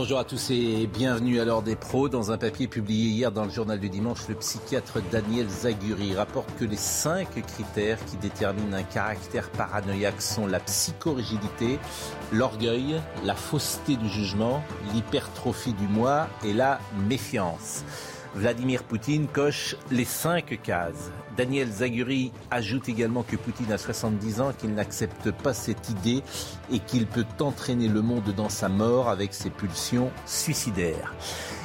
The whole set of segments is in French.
Bonjour à tous et bienvenue à l'heure des pros. Dans un papier publié hier dans le journal du dimanche, le psychiatre Daniel Zaguri rapporte que les cinq critères qui déterminent un caractère paranoïaque sont la psychorigidité, l'orgueil, la fausseté du jugement, l'hypertrophie du moi et la méfiance. Vladimir Poutine coche les cinq cases. Daniel Zaguri ajoute également que Poutine a 70 ans, qu'il n'accepte pas cette idée et qu'il peut entraîner le monde dans sa mort avec ses pulsions suicidaires.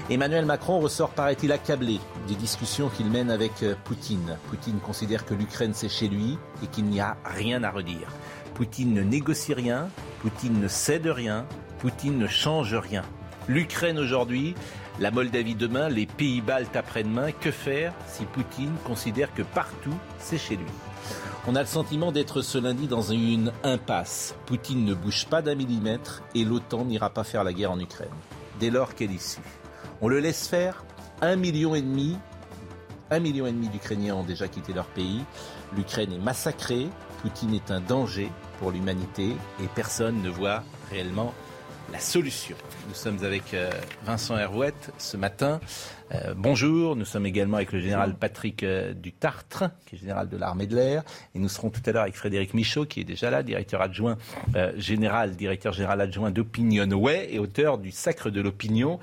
Emmanuel Macron ressort, paraît-il, accablé des discussions qu'il mène avec euh, Poutine. Poutine considère que l'Ukraine c'est chez lui et qu'il n'y a rien à redire. Poutine ne négocie rien, Poutine ne cède rien, Poutine ne change rien. L'Ukraine aujourd'hui, la Moldavie demain, les pays baltes après-demain. Que faire si Poutine considère que partout, c'est chez lui? On a le sentiment d'être ce lundi dans une impasse. Poutine ne bouge pas d'un millimètre et l'OTAN n'ira pas faire la guerre en Ukraine. Dès lors, quelle issue On le laisse faire Un million et demi un million et demi d'Ukrainiens ont déjà quitté leur pays. L'Ukraine est massacrée. Poutine est un danger pour l'humanité et personne ne voit réellement la solution. Nous sommes avec euh, Vincent Herouette ce matin. Euh, bonjour, nous sommes également avec le général Patrick euh, Dutartre, qui est général de l'armée de l'air. Et nous serons tout à l'heure avec Frédéric Michaud, qui est déjà là, directeur adjoint général, directeur général adjoint d'Opinionway et auteur du Sacre de l'opinion.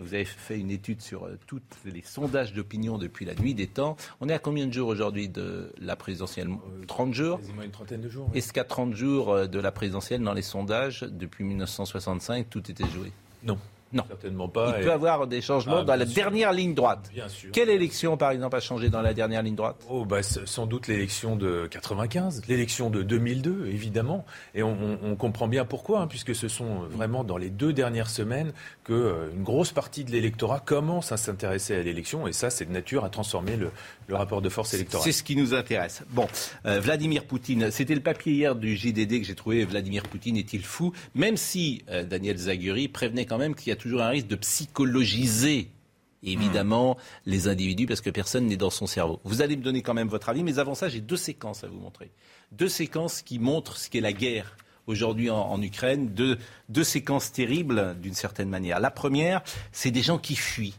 Vous avez fait une étude sur tous les sondages d'opinion depuis la nuit des temps. On est à combien de jours aujourd'hui de la présidentielle? 30 jours? Quasiment une trentaine de jours. Est-ce qu'à 30 jours de la présidentielle, dans les sondages, depuis 1965, tout était joué? Non. Non. Certainement pas. Il peut y avoir des changements Ah, dans la sûr. dernière ligne droite. Bien sûr. Quelle élection, par exemple, a changé dans la dernière ligne droite? Oh, bah, sans doute l'élection de 95, l'élection de 2002, évidemment. Et on, on- on comprend bien pourquoi, hein, puisque ce sont vraiment dans les deux dernières semaines que euh, une grosse partie de l'électorat commence à s'intéresser à l'élection. Et ça, c'est de nature à transformer le, le rapport de force électorale. C'est ce qui nous intéresse. Bon, euh, Vladimir Poutine, c'était le papier hier du JDD que j'ai trouvé. Vladimir Poutine est-il fou? Même si euh, Daniel Zaguri prévenait quand même qu'il y a toujours un risque de psychologiser. Évidemment, les individus, parce que personne n'est dans son cerveau. Vous allez me donner quand même votre avis, mais avant ça, j'ai deux séquences à vous montrer. Deux séquences qui montrent ce qu'est la guerre aujourd'hui en, en Ukraine. Deux, deux séquences terribles, d'une certaine manière. La première, c'est des gens qui fuient.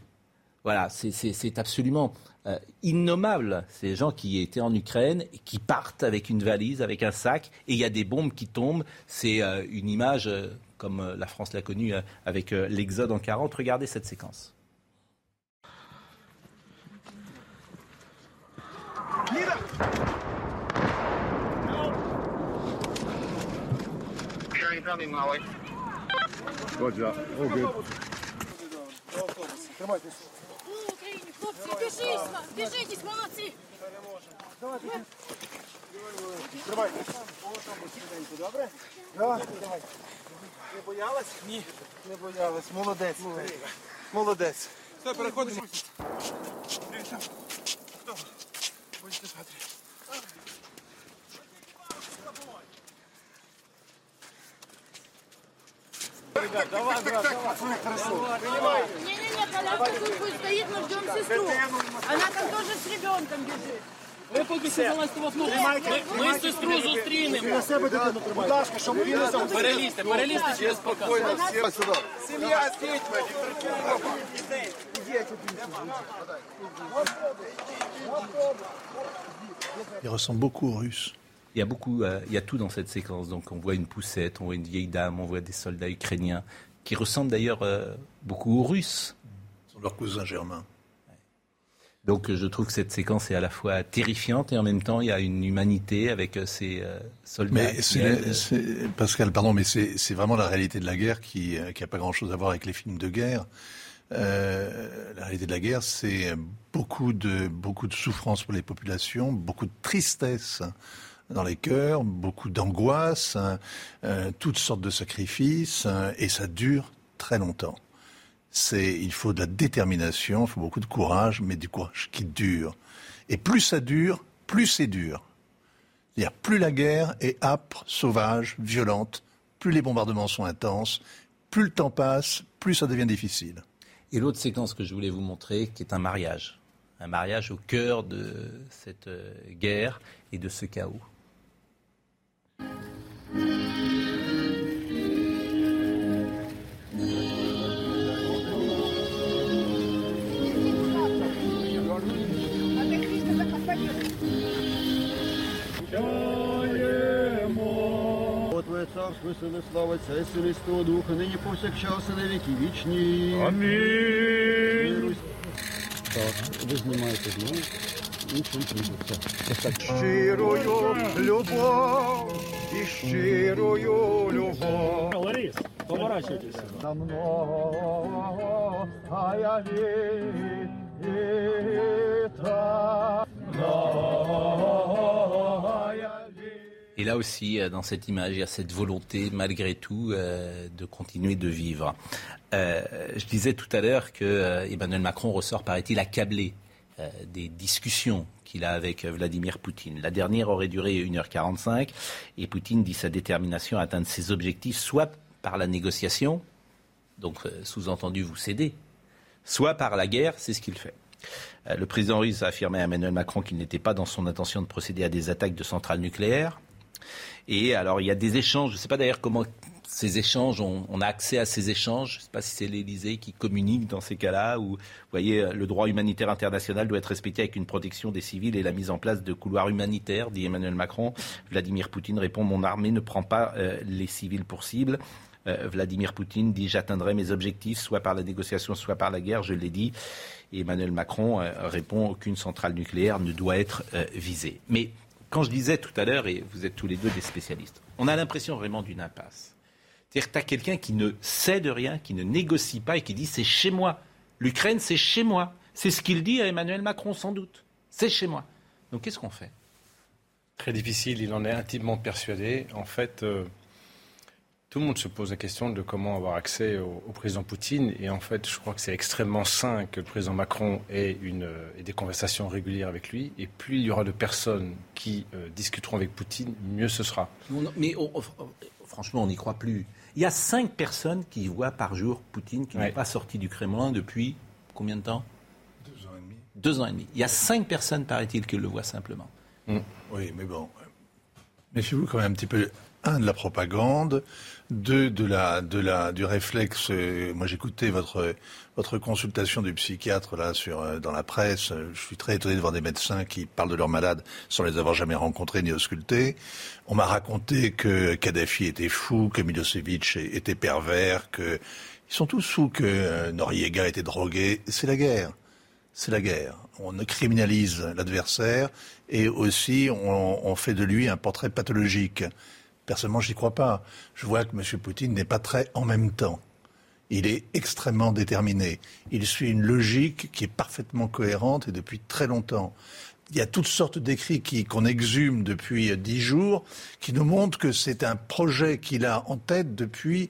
Voilà, c'est absolument euh, innommable. Ces gens qui étaient en Ukraine, et qui partent avec une valise, avec un sac, et il y a des bombes qui tombent. C'est euh, une image euh, comme euh, la France l'a connue euh, avec euh, l'Exode en 40. Regardez cette séquence. Україні, хлопці, біжіть, біжіть, молодці. Не боялась? Ні. Не боялась. Молодець. Молодець. Все, переходимо. Не-не-не, коляска тут пусть стоит, мы ждем сестру. Она там тоже с ребенком бежит. Ви поки що залазьте в авто. Ми, ми сестру зустрінемо. Будь ласка, щоб він не Перелізьте, перелізьте через показ. Сім'я з дітьми. Il ressemble beaucoup aux Russes. Il y a beaucoup, euh, il y a tout dans cette séquence. Donc on voit une poussette, on voit une vieille dame, on voit des soldats ukrainiens qui ressemblent d'ailleurs euh, beaucoup aux Russes. Ce sont leurs cousins germains. Donc euh, je trouve que cette séquence est à la fois terrifiante et en même temps il y a une humanité avec euh, ces euh, soldats. Mais c'est, c'est- Pascal, pardon, mais c'est, vraiment la réalité de la guerre qui n'a qui pas grand-chose à voir avec les films de guerre. Euh, la réalité de la guerre, c'est beaucoup de, beaucoup de souffrance pour les populations, beaucoup de tristesse dans les cœurs, beaucoup d'angoisse, hein, euh, toutes sortes de sacrifices, hein, et ça dure très longtemps. C'est, il faut de la détermination, il faut beaucoup de courage, mais du courage qui dure. Et plus ça dure, plus c'est dur. C'est-à-dire, plus la guerre est âpre, sauvage, violente, plus les bombardements sont intenses, plus le temps passe, plus ça devient difficile. Et l'autre séquence que je voulais vous montrer, qui est un mariage. Un mariage au cœur de cette euh, guerre et de ce chaos. величаємо. О Твоє царство, сили, слава, Ця, сили, духа, нині повсякчас, і на віки вічні. Амінь. Так, ви знімаєте знову. Ну, Нічим прийдеться. Щирою любов і щирою любов. Ларис, поворачуйтеся. На мною, а я вітра. Et là aussi, euh, dans cette image, il y a cette volonté, malgré tout, euh, de continuer de vivre. Euh, je disais tout à l'heure que Emmanuel Macron ressort, paraît-il, accablé des discussions qu'il a avec Vladimir Poutine. La dernière aurait duré 1h45 et Poutine dit sa détermination à atteindre ses objectifs, soit par la négociation, donc sous-entendu vous cédez, soit par la guerre, c'est ce qu'il fait. Le président russe a affirmé à Emmanuel Macron qu'il n'était pas dans son intention de procéder à des attaques de centrales nucléaires. Et alors, il y a des échanges. Je ne sais pas d'ailleurs comment ces échanges, on, a accès à ces échanges. Je ne sais pas si c'est l'Élysée qui communique dans ces cas-là, où, vous voyez, euh, le droit humanitaire international doit être respecté avec une protection des civils et la mise en place de couloirs humanitaires, dit Emmanuel Macron. Vladimir Poutine répond Mon armée ne prend pas euh, les civils pour cible. Euh, Vladimir Poutine dit J'atteindrai mes objectifs, soit par la négociation, soit par la guerre, je l'ai dit. Et Emmanuel Macron répond Aucune centrale nucléaire ne doit être visée. Mais quand je disais tout à l'heure, et vous êtes tous les deux des spécialistes, on a l'impression vraiment d'une impasse. C'est-à-dire que tu as quelqu'un qui ne sait de rien, qui ne négocie pas et qui dit c'est chez moi. L'Ukraine, c'est chez moi. C'est ce qu'il dit à Emmanuel Macron, sans doute. C'est chez moi. Donc qu'est-ce qu'on fait? Très difficile, il en est intimement persuadé. En fait, euh, tout le monde se pose la question de comment avoir accès au, au président Poutine. Et en fait, je crois que c'est extrêmement sain que le président Macron ait, une, euh, ait des conversations régulières avec lui. Et plus il y aura de personnes qui euh, discuteront avec Poutine, mieux ce sera. Mais on- on- franchement, on n'y croit plus. Il y a cinq personnes qui voient par jour Poutine qui n'est pas sorti du Kremlin depuis combien de temps? Deux ans et demi. Deux ans et demi. Il y a cinq personnes, paraît-il, qui le voient simplement. Oui, mais bon. Méfiez-vous quand même un petit peu, un, de la propagande, deux, de la, de la, du réflexe. moi, j'écoutais votre, votre consultation du psychiatre là sur, euh, dans la presse. Je suis très étonné de voir des médecins qui parlent de leurs malades sans les avoir jamais rencontrés ni auscultés. On m'a raconté que Kadhafi était fou, que Milosevic était pervers, que ils sont tous fous, que euh, Noriega était drogué. C'est la guerre c'est la guerre. On criminalise l'adversaire et aussi on, fait de lui un portrait pathologique. Personnellement, j'y crois pas. Je vois que M. Poutine n'est pas très en même temps. Il est extrêmement déterminé. Il suit une logique qui est parfaitement cohérente et depuis très longtemps. Il y a toutes sortes d'écrits qu'on exhume depuis dix jours qui nous montrent que c'est un projet qu'il a en tête depuis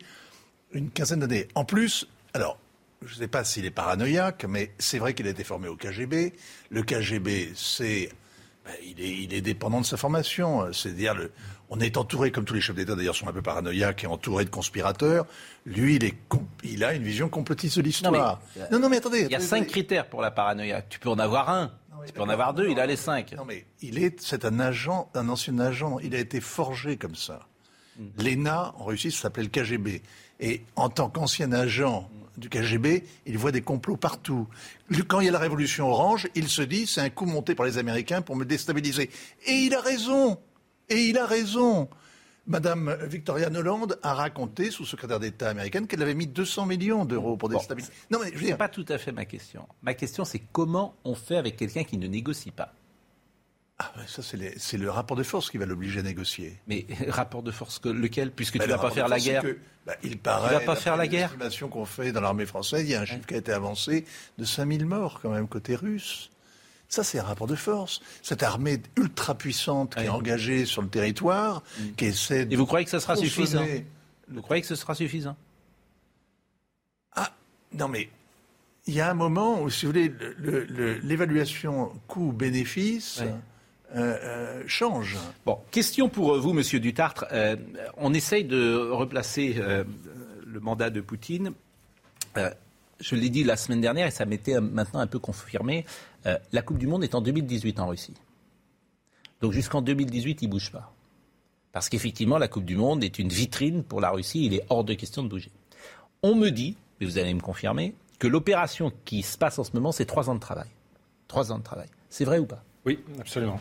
une quinzaine d'années. En plus, alors, je ne sais pas s'il est paranoïaque, mais c'est vrai qu'il a été formé au KGB. Le KGB, c'est. ben, il, est, il est dépendant de sa formation. C'est-à-dire, le- on est entouré, comme tous les chefs d'État d'ailleurs sont un peu paranoïaques et entourés de conspirateurs. Lui, il, est il a une vision complotiste de l'histoire. Non, mais- Non, non, mais attendez. Il y a cinq critères pour la paranoïa. Tu peux en avoir un. tu peux en avoir deux. Il a les cinq. Non, mais il est, c'est un agent, un ancien agent. Il a été forgé comme ça. L'ENA, en Russie, ça s'appelait le KGB. Et en tant qu'ancien agent du KGB, il voit des complots partout. Quand il y a la révolution orange, il se dit, c'est un coup monté par les Américains pour me déstabiliser. Et il a raison. Et il a raison. Madame Victoria Noland a raconté, sous secrétaire d'État américaine, qu'elle avait mis 200 millions d'euros pour déstabiliser. non, mais je veux dire, pas tout à fait ma question. Ma question, c'est comment on fait avec quelqu'un qui ne négocie pas? Ah, ça, c'est le rapport de force qui va l'obliger à négocier. Mais rapport de force que, lequel? Puisque Bah, tu le vas pas faire la guerre. que, bah, il paraît. Tu vas pas faire la guerre estimations qu'on fait dans l'armée française, il y a un chiffre qui a été avancé de 5000 morts quand même côté russe. Ça, c'est un rapport de force. Cette armée ultra puissante qui Ouais. est engagée sur le territoire, qui essaie de. Et vous croyez que ça sera suffisant? Vous croyez que ce sera suffisant? Ah, non mais. Il y a un moment où, si vous voulez, le- le- le- l'évaluation coût-bénéfice Ouais. Euh, euh, change. Bon, question pour euh, vous, Monsieur Dutartre. On essaye de replacer le mandat de Poutine. Je l'ai dit la semaine dernière et ça m'était maintenant un peu confirmé. La Coupe du Monde est en 2018 en Russie. Donc jusqu'en 2018, il ne bouge pas. Parce qu'effectivement, la Coupe du Monde est une vitrine pour la Russie. Il est hors de question de bouger. On me dit, mais vous allez me confirmer, que l'opération qui se passe en ce moment, c'est trois ans de travail. Trois ans de travail. C'est vrai ou pas? Oui, absolument.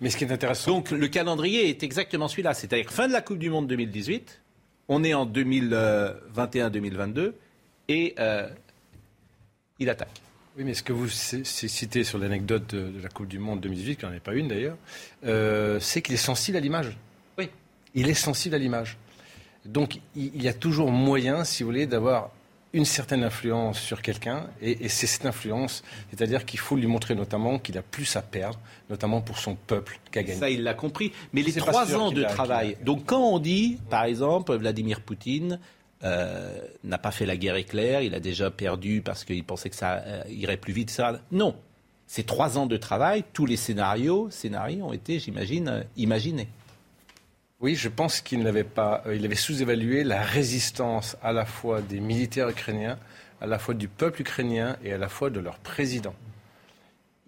Mais ce qui est intéressant. donc le calendrier est exactement celui-là, c'est-à-dire fin de la Coupe du Monde 2018, On est en 2021-2022 et euh, il attaque. Oui, mais ce que vous citez sur l'anecdote de, de la Coupe du Monde 2018, qui n'en est pas une d'ailleurs, euh, c'est qu'il est sensible à l'image. Oui. Il est sensible à l'image. Donc il y a toujours moyen, si vous voulez, d'avoir une certaine influence sur quelqu'un, et, et c'est cette influence, c'est-à-dire qu'il faut lui montrer notamment qu'il a plus à perdre, notamment pour son peuple qu'à gagner. Ça, il l'a compris. Mais les trois ans de a- travail. Donc, quand on dit, par exemple, Vladimir Poutine euh, n'a pas fait la guerre éclair, il a déjà perdu parce qu'il pensait que ça euh, irait plus vite, ça. Non. Ces trois ans de travail, tous les scénarios, scénarios ont été, j'imagine, euh, imaginés. Oui, je pense qu'il euh, avait sous-évalué la résistance à la fois des militaires ukrainiens, à la fois du peuple ukrainien et à la fois de leur président.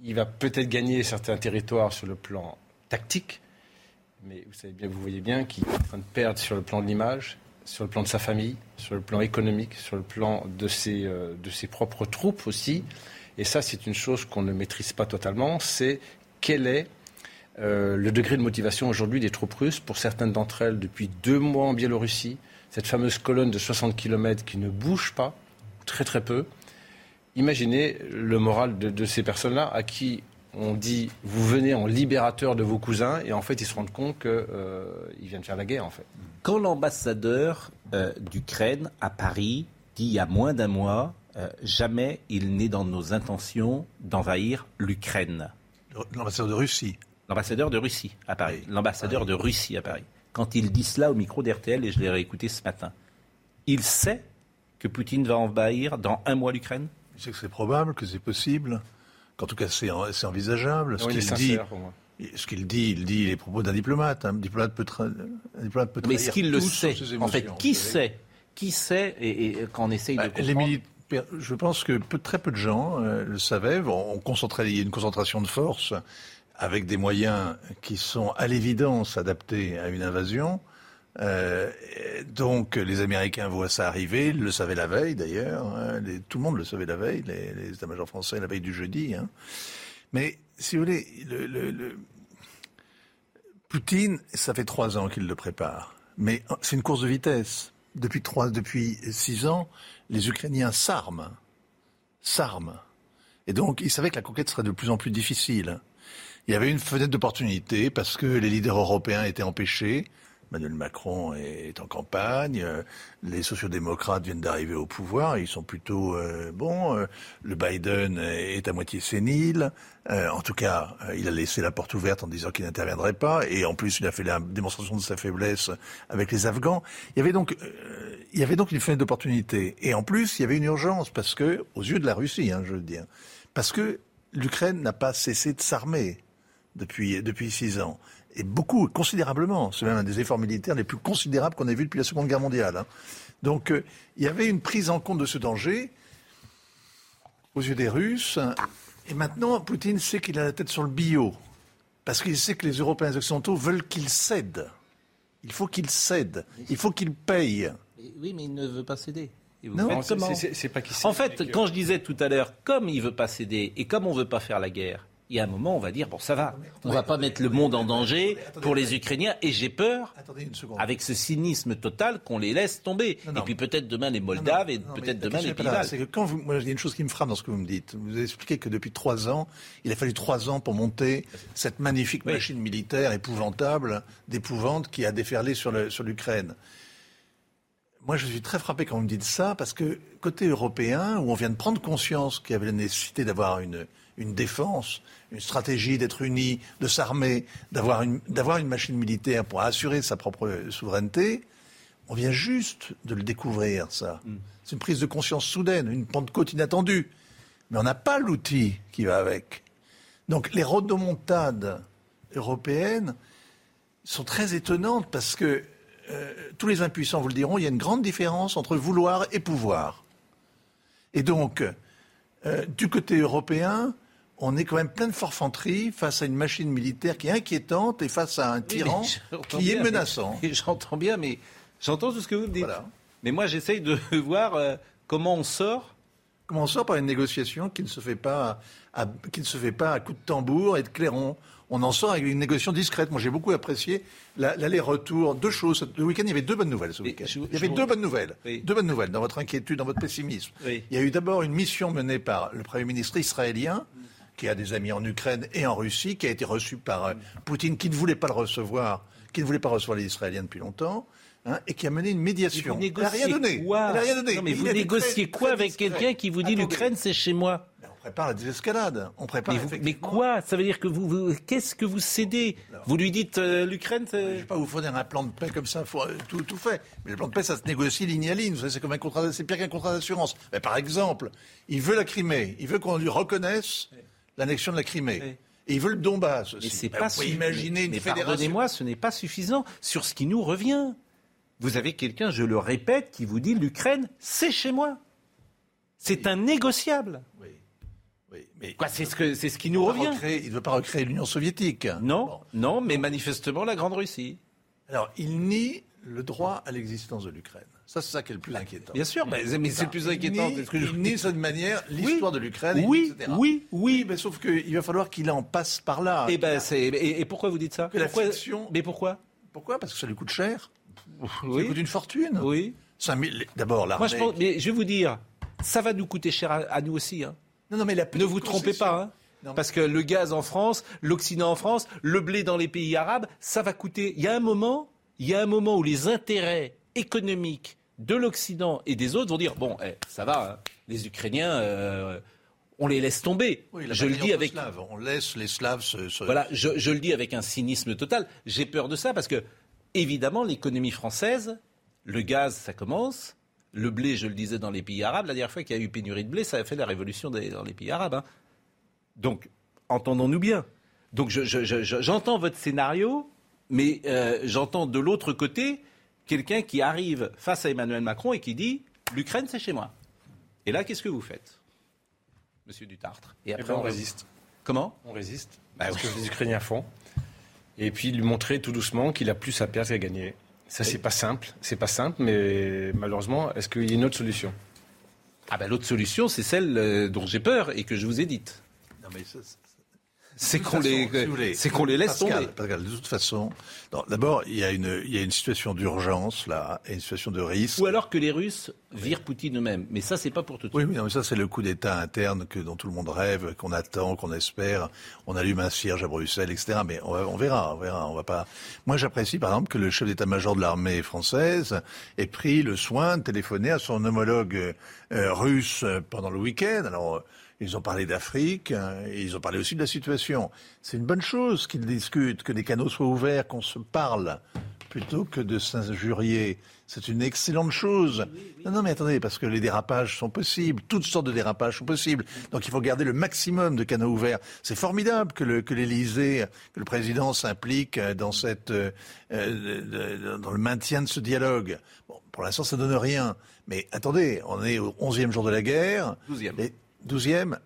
Il va peut-être gagner certains territoires sur le plan tactique, mais vous savez bien, vous voyez bien qu'il est en train de perdre sur le plan de l'image, sur le plan de sa famille, sur le plan économique, sur le plan de ses, euh, de ses propres troupes aussi. Et ça, c'est une chose qu'on ne maîtrise pas totalement. C'est quel est euh, le degré de motivation aujourd'hui des troupes russes, pour certaines d'entre elles, depuis deux mois en Biélorussie, cette fameuse colonne de 60 km qui ne bouge pas, très très peu. Imaginez le moral de, de ces personnes-là à qui on dit vous venez en libérateur de vos cousins et en fait ils se rendent compte qu'ils viennent faire la guerre en fait. Quand l'ambassadeur euh, d'Ukraine à Paris dit il y a moins d'un mois, euh, jamais il n'est dans nos intentions d'envahir l'Ukraine. L'ambassadeur de Russie. L'ambassadeur de Russie à Paris. Oui. L'ambassadeur de Russie à Paris. Quand il dit cela au micro d'RTL, et je l'ai réécouté ce matin, il sait que Poutine va envahir dans un mois l'Ukraine? Il sait que c'est probable, que c'est possible, qu'en tout cas c'est en- c'est envisageable. Ce qu'il dit, ce qu'il dit, il dit les propos d'un diplomate. Un diplomate peut, tra- un diplomate peut Mais trahir est-ce qu'il le sait En fait, qui sait Qui sait Et, et quand on essaye Bah, de les comprendre... militaires, je pense que peu- très peu de gens euh, le savaient. On concentrait, il y a une concentration de force avec des moyens qui sont à l'évidence adaptés à une invasion. Euh, donc les Américains voient ça arriver, ils le savaient la veille d'ailleurs. hein, tout le monde le savait la veille, les, états-majors français la veille du jeudi. hein. Mais si vous voulez, le, le- le- Poutine, ça fait trois ans qu'il le prépare. Mais euh, c'est une course de vitesse. Depuis trois, depuis six ans, les Ukrainiens s'arment, s'arment. Et donc, ils savaient que la conquête serait de plus en plus difficile. Il y avait une fenêtre d'opportunité parce que les leaders européens étaient empêchés. Emmanuel Macron est en campagne, euh, les sociodémocrates viennent d'arriver au pouvoir, ils sont plutôt euh, bons. euh, le Biden est à moitié sénile. En tout cas, il a laissé la porte ouverte en disant qu'il n'interviendrait pas, et en plus, il a fait la démonstration de sa faiblesse avec les Afghans. Il y avait donc, il y avait donc une fenêtre d'opportunité, et en plus, il y avait une urgence parce que, aux yeux de la Russie, hein, je veux dire, parce que l'Ukraine n'a pas cessé de s'armer depuis depuis six ans. Et beaucoup, considérablement. C'est même un des efforts militaires les plus considérables qu'on ait vu depuis la Seconde Guerre mondiale. hein. Donc, euh, il y avait une prise en compte de ce danger aux yeux des Russes. Et maintenant, Poutine sait qu'il a la tête sur le bio. Parce qu'il sait que les Européens et les Occidentaux veulent qu'il cède. Il faut qu'il cède. Il faut qu'il paye. Oui, mais il ne veut pas céder. Non, c'est- c'est- c'est pas qu'il sait, En fait, quand je disais tout à l'heure, comme il veut pas céder et comme on veut pas faire la guerre, il y a un moment, on va dire bon, ça va, on va pas mettre le monde en danger pour les Ukrainiens. Et j'ai peur, avec ce cynisme total, qu'on les laisse tomber. Et puis peut-être demain les Moldaves et peut-être demain les. Pays-Bas. C'est que quand vous, moi, il y a une chose qui me frappe dans ce que vous me dites. Vous avez expliqué que depuis trois ans, il a fallu trois ans pour monter cette magnifique Oui. machine militaire épouvantable, d'épouvante, qui a déferlé sur l'Ukraine. Moi, je suis très frappé quand vous me dites ça, parce que côté européen, où on vient de prendre conscience qu'il y avait la nécessité d'avoir une, une défense, une stratégie, d'être unis, de s'armer, d'avoir une, d'avoir une machine militaire pour assurer sa propre souveraineté, on vient juste de le découvrir, ça. C'est une prise de conscience soudaine, une pentecôte inattendue. Mais on n'a pas l'outil qui va avec. Donc les rodomontades européennes sont très étonnantes parce que euh, tous les impuissants vous le diront, il y a une grande différence entre vouloir et pouvoir. Et donc, euh, du côté européen, on est quand même plein de forfanterie face à une machine militaire qui est inquiétante et face à un tyran Oui, qui est bien, menaçant. J'entends bien, mais j'entends tout ce que vous me dites. Voilà. Mais moi, j'essaye de voir euh, comment on sort Commençons par une négociation qui ne se fait pas à, qui ne se fait pas à coup de tambour et de clairon. On en sort avec une négociation discrète. Moi, j'ai beaucoup apprécié la- l'aller-retour. Deux choses. Le week-end, il y avait deux bonnes nouvelles ce week-end. Il y avait deux bonnes nouvelles. Oui. Deux bonnes nouvelles dans votre inquiétude, dans votre pessimisme. Oui. Il y a eu d'abord une mission menée par le Premier ministre israélien, qui a des amis en Ukraine et en Russie, qui a été reçu par euh, Poutine, qui ne voulait pas le recevoir, qui ne voulait pas recevoir les Israéliens depuis longtemps, hein, et qui a mené une médiation. Vous Elle n'a rien donné. quoi Elle n'a rien donné. Non, mais Il vous a négociez très- quoi très avec quelqu'un qui vous dit l'Ukraine, c'est chez moi On prépare la désescalade. On prépare mais, vous- mais effectivement- quoi? Ça veut dire que vous, vous- qu'est-ce que vous cédez? Vous lui dites euh, l'Ukraine Je ne vais pas vous fournir un plan de paix comme ça, faut, euh, tout, tout fait. Mais le plan de paix, ça se négocie ligne à ligne. C'est comme un contrat, c'est pire qu'un contrat d'assurance. Par exemple, il veut la Crimée, il veut qu'on lui reconnaisse l'annexion de la Crimée. Oui. Et il veut le Donbass aussi. Mais c'est Ben, pas vous pouvez imaginer une mais fédération. pardonnez-moi, ce n'est pas suffisant sur ce qui nous revient. Vous avez quelqu'un, je le répète, qui vous dit l'Ukraine, c'est chez moi. C'est un négociable. Oui. Oui, mais Quoi, c'est ce, que, c'est ce qui nous revient. recréer- il ne veut pas recréer l'Union soviétique. Non, Bon. non, mais manifestement la Grande Russie. Alors, il nie le droit à l'existence de l'Ukraine. Ça, c'est ça qui est le plus inquiétant. Bien sûr, mais, mais c'est le plus Il inquiétant. ce que je- Il nie cette manière l'histoire de l'Ukraine, Oui, etc. oui, oui. mais sauf qu'il va falloir qu'il en passe par là. Eh ben, c'est, et, et pourquoi vous dites ça? La fiction- Mais pourquoi? Pourquoi? Parce que ça lui coûte cher. Ça Oui. coûte une fortune. Oui. 5000 D'abord, l'armée. Moi, je pense, mais je vais vous dire, ça va nous coûter cher à, à nous aussi. hein. Non, non, mais la Ne vous trompez pas. hein. Parce que le gaz en France, l'Occident en France, le blé dans les pays arabes, ça va coûter. Il y a un moment, il y a un moment où les intérêts économiques de l'Occident et des autres vont dire bon, eh, ça va, hein, les Ukrainiens, euh, on les laisse tomber. Oui, je le dis avec Slaves. On laisse les Slaves se. se- voilà, je, je le dis avec un cynisme total. J'ai peur de ça parce que, évidemment, l'économie française, le gaz, ça commence. Le blé, je le disais, dans les pays arabes. La dernière fois qu'il y a eu pénurie de blé, ça a fait la révolution des- dans les pays arabes. hein. Donc, entendons-nous bien. Donc, je- je- je- je- j'entends votre scénario, mais euh, j'entends de l'autre côté quelqu'un qui arrive face à Emmanuel Macron et qui dit l'Ukraine, c'est chez moi. Et là, qu'est-ce que vous faites, Monsieur Dutartre? Et Eh ben, on résiste. Comment? On résiste. C'est ce que les Ukrainiens font. Et puis lui montrer tout doucement qu'il a plus à perdre qu'à gagner. Ça, c'est pas simple. C'est pas simple, mais malheureusement, est-ce qu'il y a une autre solution? Ah ben l'autre solution, c'est celle euh, dont j'ai peur et que je vous ai dite. Non, mais ça, c'est- qu'on les, si qu'on les laisse Pascal, tomber. Pascal, de toute façon, d'abord, il y, a une, il y a une situation d'urgence, là, et une situation de risque. Ou alors que les Russes virent Poutine eux-mêmes. Mais ça, c'est pas pour tout de suite. oui, non, mais ça, c'est le coup d'État interne que, dont tout le monde rêve, qu'on attend, qu'on espère. On allume un cierge à Bruxelles, etc. Mais on, verra, on verra. On va pas. Moi, j'apprécie, par exemple, que le chef d'état-major de l'armée française ait pris le soin de téléphoner à son homologue euh, russe euh, pendant le week-end. Alors, ils ont parlé d'Afrique, hein, et ils ont parlé aussi de la situation. C'est une bonne chose qu'ils discutent, que les canaux soient ouverts, qu'on se parle, plutôt que de s'injurier. C'est une excellente chose. Non, non, mais attendez, parce que les dérapages sont possibles, toutes sortes de dérapages sont possibles. Donc il faut garder le maximum de canaux ouverts. C'est formidable que le que l'Élysée, que le président s'implique dans cette euh, euh, dans le maintien de ce dialogue. Bon, pour l'instant, ça donne rien. Mais attendez, on est au 11e jour de la guerre. Douzième. Et 12e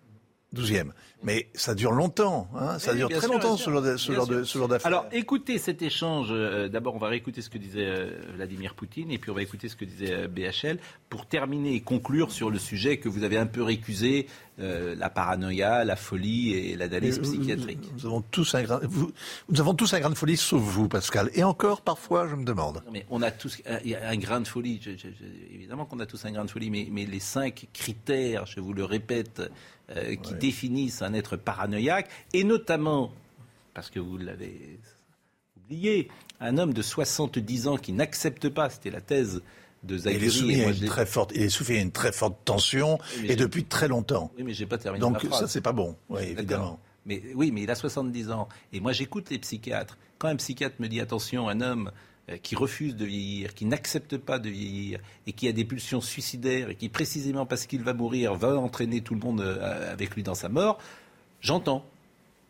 12e. Mais ça dure longtemps, hein, ça Oui, dure très sûr, longtemps ce genre de- ce Bien genre de sûr. ce genre d'affaires. Alors, écoutez cet échange. euh, D'abord, on va réécouter ce que disait euh, Vladimir Poutine, et puis on va écouter ce que disait euh, BHL, pour terminer et conclure sur le sujet que vous avez un peu récusé, la paranoïa, la folie et l'analyse Mais, euh, psychiatrique. Nous avons tous un grain, vous- nous avons tous un grain de folie, sauf vous, Pascal. Et encore, parfois, je me demande. Non, mais on a tous un, grain de folie. Je- je- je- évidemment qu'on a tous un grain de folie, mais, mais les cinq critères, je vous le répète, euh, qui définissent un être paranoïaque, et notamment, parce que vous l'avez oublié, un homme de 70 ans qui n'accepte pas, c'était la thèse de Il est Zaguri. soumis et à une très forte, il est soumis à une très forte tension, et depuis très longtemps. Oui, mais j'ai pas terminé Donc ma ça, c'est pas bon. Oui, évidemment. Mais oui, mais il a 70 ans. Et moi, j'écoute les psychiatres. Quand un psychiatre me dit attention, un homme qui refuse de vieillir, qui n'accepte pas de vieillir et qui a des pulsions suicidaires et qui précisément parce qu'il va mourir va entraîner tout le monde euh, avec lui dans sa mort, j'entends.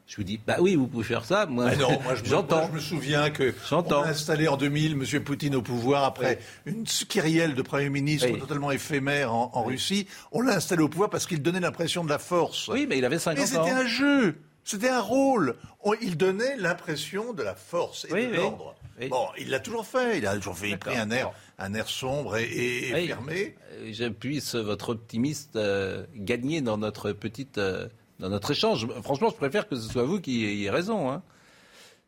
Je vous dis bah oui, vous pouvez faire ça. Moi, Ah non, moi j'entends. moi, je me souviens que J'entends. on a installé en 2000 M. Poutine au pouvoir après une kyrielle de Premier ministre Oui. totalement éphémère en, en Russie. On l'a installé au pouvoir parce qu'il donnait l'impression de la force. Oui, mais il avait 50 Mais ans. c'était un jeu, c'était un rôle. On- il donnait l'impression de la force et de oui. l'ordre. Bon, il l'a toujours fait. Il a toujours fait, il pris un air, un air sombre et, et, fermé. Euh, J'appuie sur euh, votre optimiste euh, gagné dans notre petite, euh, dans notre échange. Franchement, je préfère que ce soit vous qui ayez raison, hein.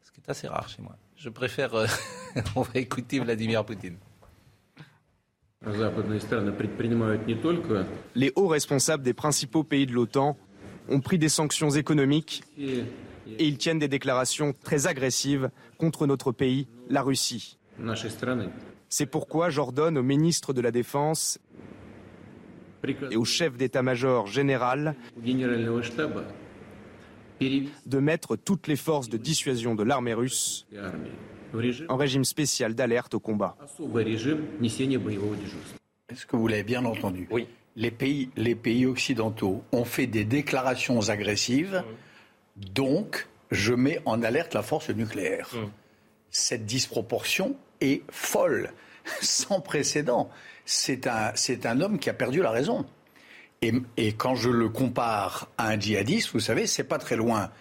ce qui est assez rare chez moi. Je préfère. Euh... On va écouter Vladimir Poutine. Les hauts responsables des principaux pays de l'OTAN ont pris des sanctions économiques et ils tiennent des déclarations très agressives contre notre pays, la Russie. C'est pourquoi j'ordonne au ministre de la Défense et au chef d'état-major général de mettre toutes les forces de dissuasion de l'armée russe en régime spécial d'alerte au combat. Est-ce que vous l'avez bien entendu? Oui. Les pays, occidentaux ont fait des déclarations agressives donc je mets en alerte la force nucléaire. Cette disproportion est folle, sans précédent. C'est un, c'est un homme qui a perdu la raison. Et, et quand je le compare à un djihadiste, vous savez, c'est pas très loin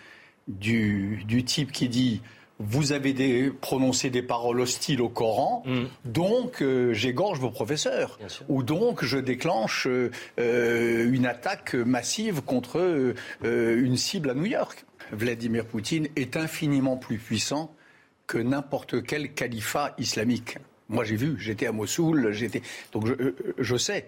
du, du type qui dit vous avez des, prononcé des paroles hostiles au Coran, donc euh, j'égorge vos professeurs, ou donc je déclenche euh, euh, une attaque massive contre euh, une cible à New York. Vladimir Poutine est infiniment plus puissant que n'importe quel califat islamique. Moi j'ai vu, j'étais à Mossoul, j'étais donc je, je sais.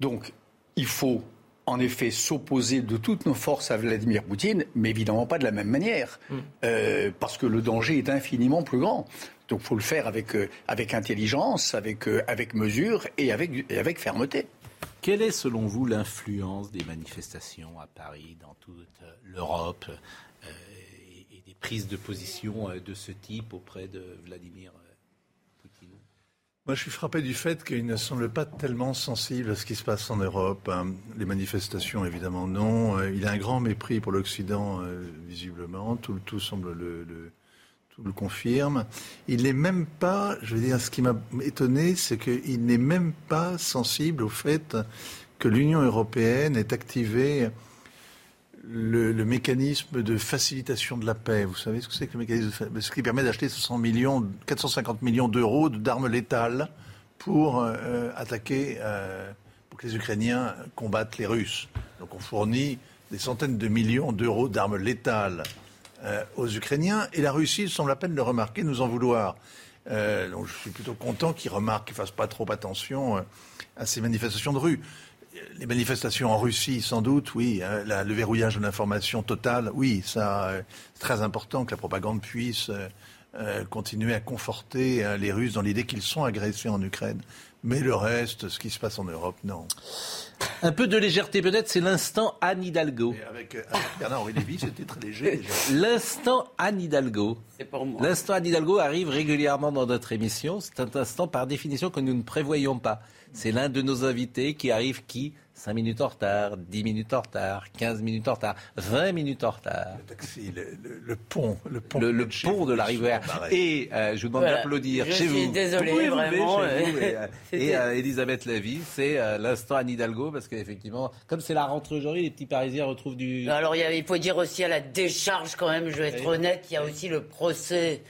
Donc, il faut en effet s'opposer de toutes nos forces à Vladimir Poutine, mais évidemment pas de la même manière, Euh, parce que le danger est infiniment plus grand. Donc, il faut le faire avec, euh, avec intelligence, avec, euh, avec mesure et avec, et avec fermeté. Quelle est selon vous l'influence des manifestations à Paris, dans toute l'Europe, euh, et, et des prises de position euh, de ce type auprès de Vladimir Poutine Moi, je suis frappé du fait qu'il ne semble pas tellement sensible à ce qui se passe en Europe. hein. Les manifestations, évidemment, non. Euh, Il a un grand mépris pour l'Occident, euh, visiblement. Tout, tout semble le, le- le confirme. Il n'est même pas, je veux dire, ce qui m'a étonné, c'est qu'il n'est même pas sensible au fait que l'Union européenne ait activé le, mécanisme de facilitation de la paix. Vous savez ce que c'est que le mécanisme de Ce qui permet d'acheter 500 millions, 450 millions d'euros d'armes létales pour euh, attaquer, euh, pour que les Ukrainiens combattent les Russes. Donc on fournit des centaines de millions d'euros d'armes létales euh, aux Ukrainiens et la Russie, semble à peine le remarquer, nous en vouloir. Donc je suis plutôt content qu'ils remarquent, qu'ils fassent pas trop attention à ces manifestations de rue. Les manifestations en Russie, sans doute, oui. hein, la- le verrouillage de l'information totale, oui, ça, euh, c'est très important que la propagande puisse euh, euh, continuer à conforter euh, les Russes dans l'idée qu'ils sont agressés en Ukraine. Mais le reste, ce qui se passe en Europe, non. Un peu de légèreté peut-être, c'est l'instant Anne Hidalgo. Et avec, euh, avec Bernard-Henri Lévy, c'était très léger. L'instant Anne Hidalgo. C'est pour moi. L'instant Anne Hidalgo arrive régulièrement dans notre émission. C'est un instant par définition que nous ne prévoyons pas. C'est l'un de nos invités qui arrive qui? 5 minutes en retard, 10 minutes en retard, 15 minutes en retard, 20 minutes en retard. Le taxi, le, le- le pont, le pont, Le, le de pont de la rivière. Et euh, je vous demande Voilà. d'applaudir Je chez suis vous. lever vraiment, chez vous. euh, Et, euh, et, euh, Elisabeth Lévy, c'est euh, l'instant Anne Hidalgo parce qu'effectivement, comme c'est la rentrée aujourd'hui, les petits Parisiens retrouvent du. Alors il, y a- il faut dire aussi à la décharge quand même, je vais être Oui. honnête, il y a aussi le procès.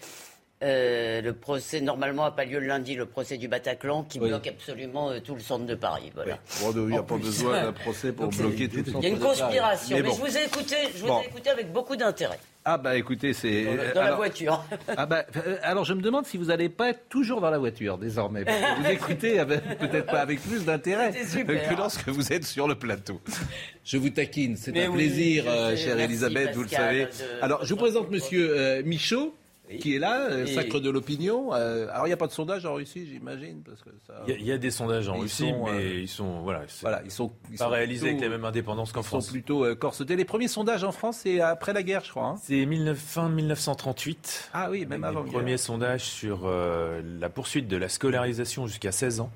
Euh, le procès normalement n'a pas lieu le lundi, le procès du Bataclan qui Oui. bloque absolument euh, tout le centre de Paris. Voilà. Bon, il n'y a En pas plus. besoin d'un procès pour Donc, bloquer tout le Il y a une conspiration, mais, bon. je vous ai écouté, je vous Bon. ai écouté avec beaucoup d'intérêt Ah bah écoutez, c'est... dans, la- dans la alors- voiture. Ah bah, euh, alors je me demande si vous n'allez pas être toujours dans la voiture désormais. parce que Vous écoutez peut-être pas avec plus d'intérêt que lorsque vous êtes sur le plateau. Je vous taquine, c'est un oui, plaisir, euh, chère Elisabeth, vous le savez. de- Alors je vous présente Monsieur euh, Michaud. Qui est là, euh, Et- sacre de l'opinion. Euh, alors il n'y a pas de sondage en Russie, j'imagine, parce que ça. Il y, a- il y a des sondages en Ils Russie, sont, mais euh, ils sont voilà, Voilà, ils sont, ils pas sont réalisés plutôt- avec la même indépendance qu'en Ils sont France. plutôt euh, corsetés. Les premiers sondages en France, c'est après la guerre, je crois. hein. C'est 19 fin 1938. Ah oui, même avant. Les la premiers guerre. sondages sur euh, la poursuite de la scolarisation jusqu'à 16 ans.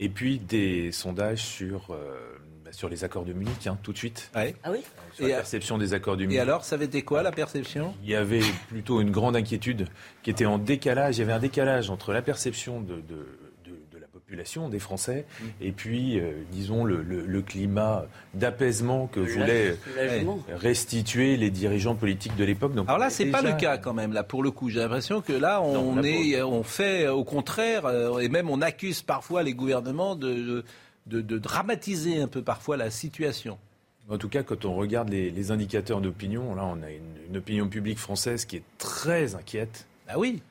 Et puis des sondages sur, euh, bah, sur les accords de Munich, hein, tout de suite. Ouais. Ah oui? Sur Et la à- perception des accords Munich. Et alors, ça avait été quoi la perception? Il y avait plutôt une grande inquiétude qui était en décalage. Il y avait un décalage entre la perception de, de, de- de la, pop- population, des Français, et puis, euh, disons, le, le- le climat d'apaisement que voulaient restituer les dirigeants politiques de l'époque. Donc, Alors là, c'est pas déjà- le cas quand même. Là, pour le coup, j'ai l'impression que là, on Non, là, est, on fait au contraire, euh, et même on accuse parfois les gouvernements de, de, de dramatiser un peu parfois la situation. En tout cas, quand on regarde les, les indicateurs d'opinion, là, on a une, une opinion publique française qui est très inquiète. Ah oui.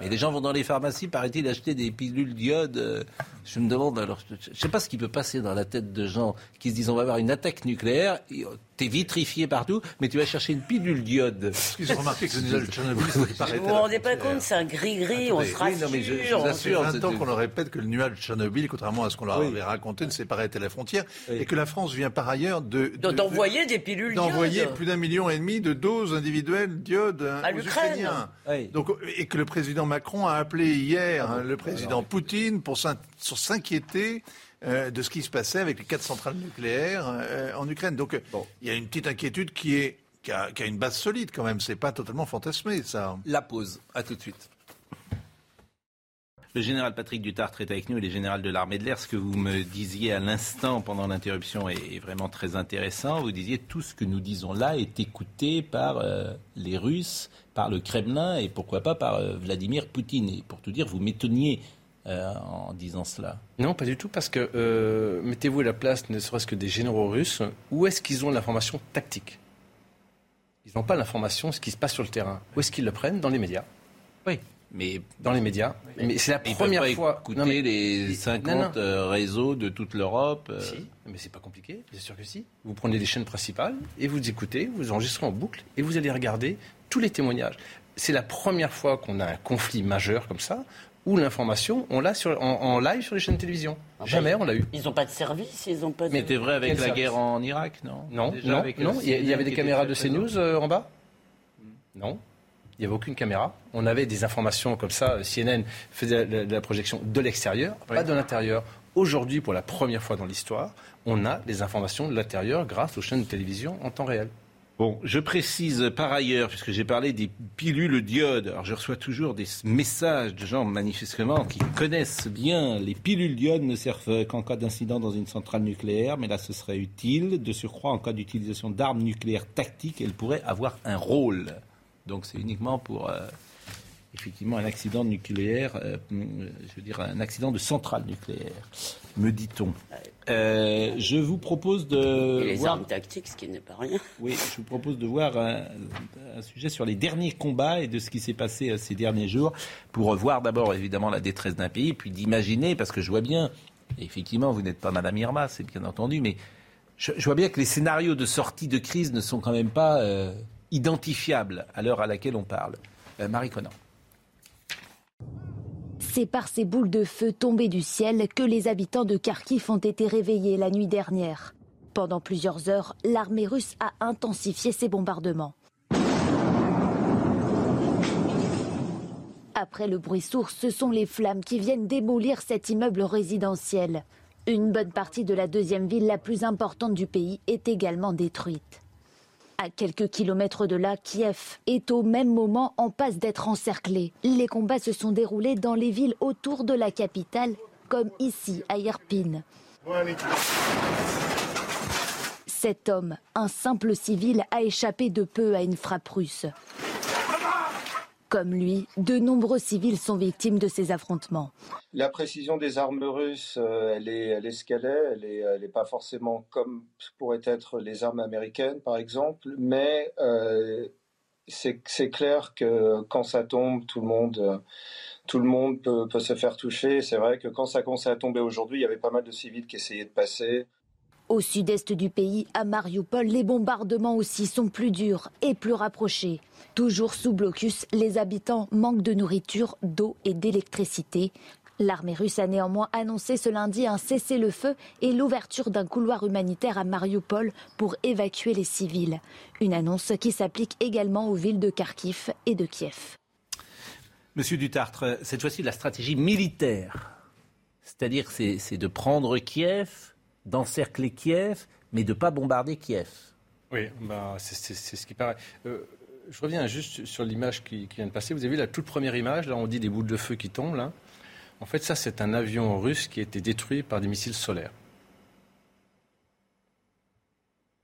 Mais les gens vont dans les pharmacies, paraît-il, acheter des pilules d'iode. Je me demande, alors, je ne sais pas ce qui peut passer dans la tête de gens qui se disent on va avoir une attaque nucléaire, euh, t'es vitrifié partout, mais tu vas chercher une pilule d'iode. Ont remarqué que le nuage de Tchernobyl Vous vous rendez pas compte, c'est un gris-gris, on se oui, rassure. non, mais je, vous assure, 20 ans c'était- qu'on leur répète que le nuage de Tchernobyl, contrairement à ce qu'on leur Oui. avait raconté, ne s'est pas arrêté à la frontière, Oui. et que la France vient par ailleurs de, de- D'envoyer des pilules d'envoyer plus d'un million et demi de doses individuelles d'iode hein, À l'Ukraine. Oui. Donc, et que le président Macron a appelé hier hein, le président Poutine pour s'in- sur s'inquiéter euh, de ce qui se passait avec les quatre centrales nucléaires euh, en Ukraine. Donc, euh, il y a une petite inquiétude qui est qui a, qui a une base solide quand même. C'est pas totalement fantasmé, ça. La pause. À tout de suite. Le général Patrick Dutartre est avec nous, il est général de l'armée de l'air. Ce que vous me disiez à l'instant pendant l'interruption est, est vraiment très intéressant. Vous disiez tout ce que nous disons là est écouté par euh, les Russes, par le Kremlin et pourquoi pas par euh, Vladimir Poutine. Et pour tout dire, vous m'étonniez euh, en disant cela. Non, pas du tout, parce que euh, mettez-vous à la place, ne serait-ce que des généraux russes, où est-ce qu'ils ont l'information tactique? Ils n'ont pas l'information, ce qui se passe sur le terrain. Où est-ce qu'ils le prennent? Dans les médias. Oui, mais Dans les médias. Mais c'est la ils première peuvent pas fois. écouter Non, mais- les 50 Non, non. euh, réseaux de toute l'Europe. euh, Si, mais c'est pas compliqué, bien sûr que si. Vous prenez les chaînes principales et vous écoutez, vous enregistrez en boucle et vous allez regarder tous les témoignages. C'est la première fois qu'on a un conflit majeur comme ça où l'information, on l'a sur- en, en live sur les chaînes de télévision. Ah, Jamais bah, on l'a eu. Ils n'ont pas de service, ils n'ont pas de... Mais C'était vrai avec Quel la service guerre en Irak, non Non, Déjà non, avec, non. Il y, avait des caméras de. CNews euh, en bas Non. Il n'y avait aucune caméra. On avait des informations comme ça. euh, CNN faisait la, la- la projection de l'extérieur, pas de l'intérieur. Aujourd'hui, pour la première fois dans l'histoire, on a des informations de l'intérieur grâce aux chaînes de télévision en temps réel. Bon, je précise par ailleurs, puisque j'ai parlé des pilules d'iode, alors je reçois toujours des messages de gens manifestement qui connaissent bien les pilules d'iode ne servent qu'en cas d'incident dans une centrale nucléaire, mais là ce serait utile. De surcroît, en cas d'utilisation d'armes nucléaires tactiques, elles pourraient avoir un rôle. Donc c'est uniquement pour euh, effectivement un accident nucléaire, euh, je veux dire un accident de centrale nucléaire, me dit-on. Euh, je vous propose de Et les voir armes tactiques, ce qui n'est pas rien. oui, je vous propose de voir un, un sujet sur les derniers combats et de ce qui s'est passé euh, ces derniers jours pour voir d'abord évidemment la détresse d'un pays, puis d'imaginer, parce que je vois bien, effectivement vous n'êtes pas Madame Irma, c'est bien entendu, mais je, je vois bien que les scénarios de sortie de crise ne sont quand même pas euh, identifiables à l'heure à laquelle on parle. Marie Conan. C'est par ces boules de feu tombées du ciel que les habitants de Kharkiv ont été réveillés la nuit dernière. Pendant plusieurs heures, l'armée russe a intensifié ses bombardements. Après le bruit sourd, ce sont les flammes qui viennent démolir cet immeuble résidentiel. Une bonne partie de la deuxième ville la plus importante du pays est également détruite. À quelques kilomètres de là, Kiev est au même moment en passe d'être encerclé. Les combats se sont déroulés dans les villes autour de la capitale, comme ici à Irpin. Cet homme, un simple civil, a échappé de peu à une frappe russe. Comme lui, de nombreux civils sont victimes de ces affrontements. La précision des armes russes, euh, elle est, elle ce qu'elle est. Elle n'est pas forcément comme pourraient être les armes américaines, par exemple. Mais euh, c'est clair que quand ça tombe, tout le monde, tout le monde peut, peut se faire toucher. C'est vrai que quand ça commençait à tomber aujourd'hui, il y avait pas mal de civils qui essayaient de passer. Au sud-est du pays, à Mariupol, les bombardements aussi sont plus durs et plus rapprochés. Toujours sous blocus, les habitants manquent de nourriture, d'eau et d'électricité. L'armée russe a néanmoins annoncé ce lundi un cessez-le-feu et l'ouverture d'un couloir humanitaire à Mariupol pour évacuer les civils. Une annonce qui s'applique également aux villes de Kharkiv et de Kiev. Monsieur Dutartre, cette fois-ci la stratégie militaire, c'est-à-dire c'est c'est de prendre Kiev, d'encercler Kiev, mais de ne pas bombarder Kiev. Oui, bah, c'est ce qui paraît. Euh, je reviens juste sur l'image qui, vient de passer. Vous avez vu la toute première image, là on dit des boules de feu qui tombent. En fait, ça, c'est un avion russe qui a été détruit par des missiles solaires.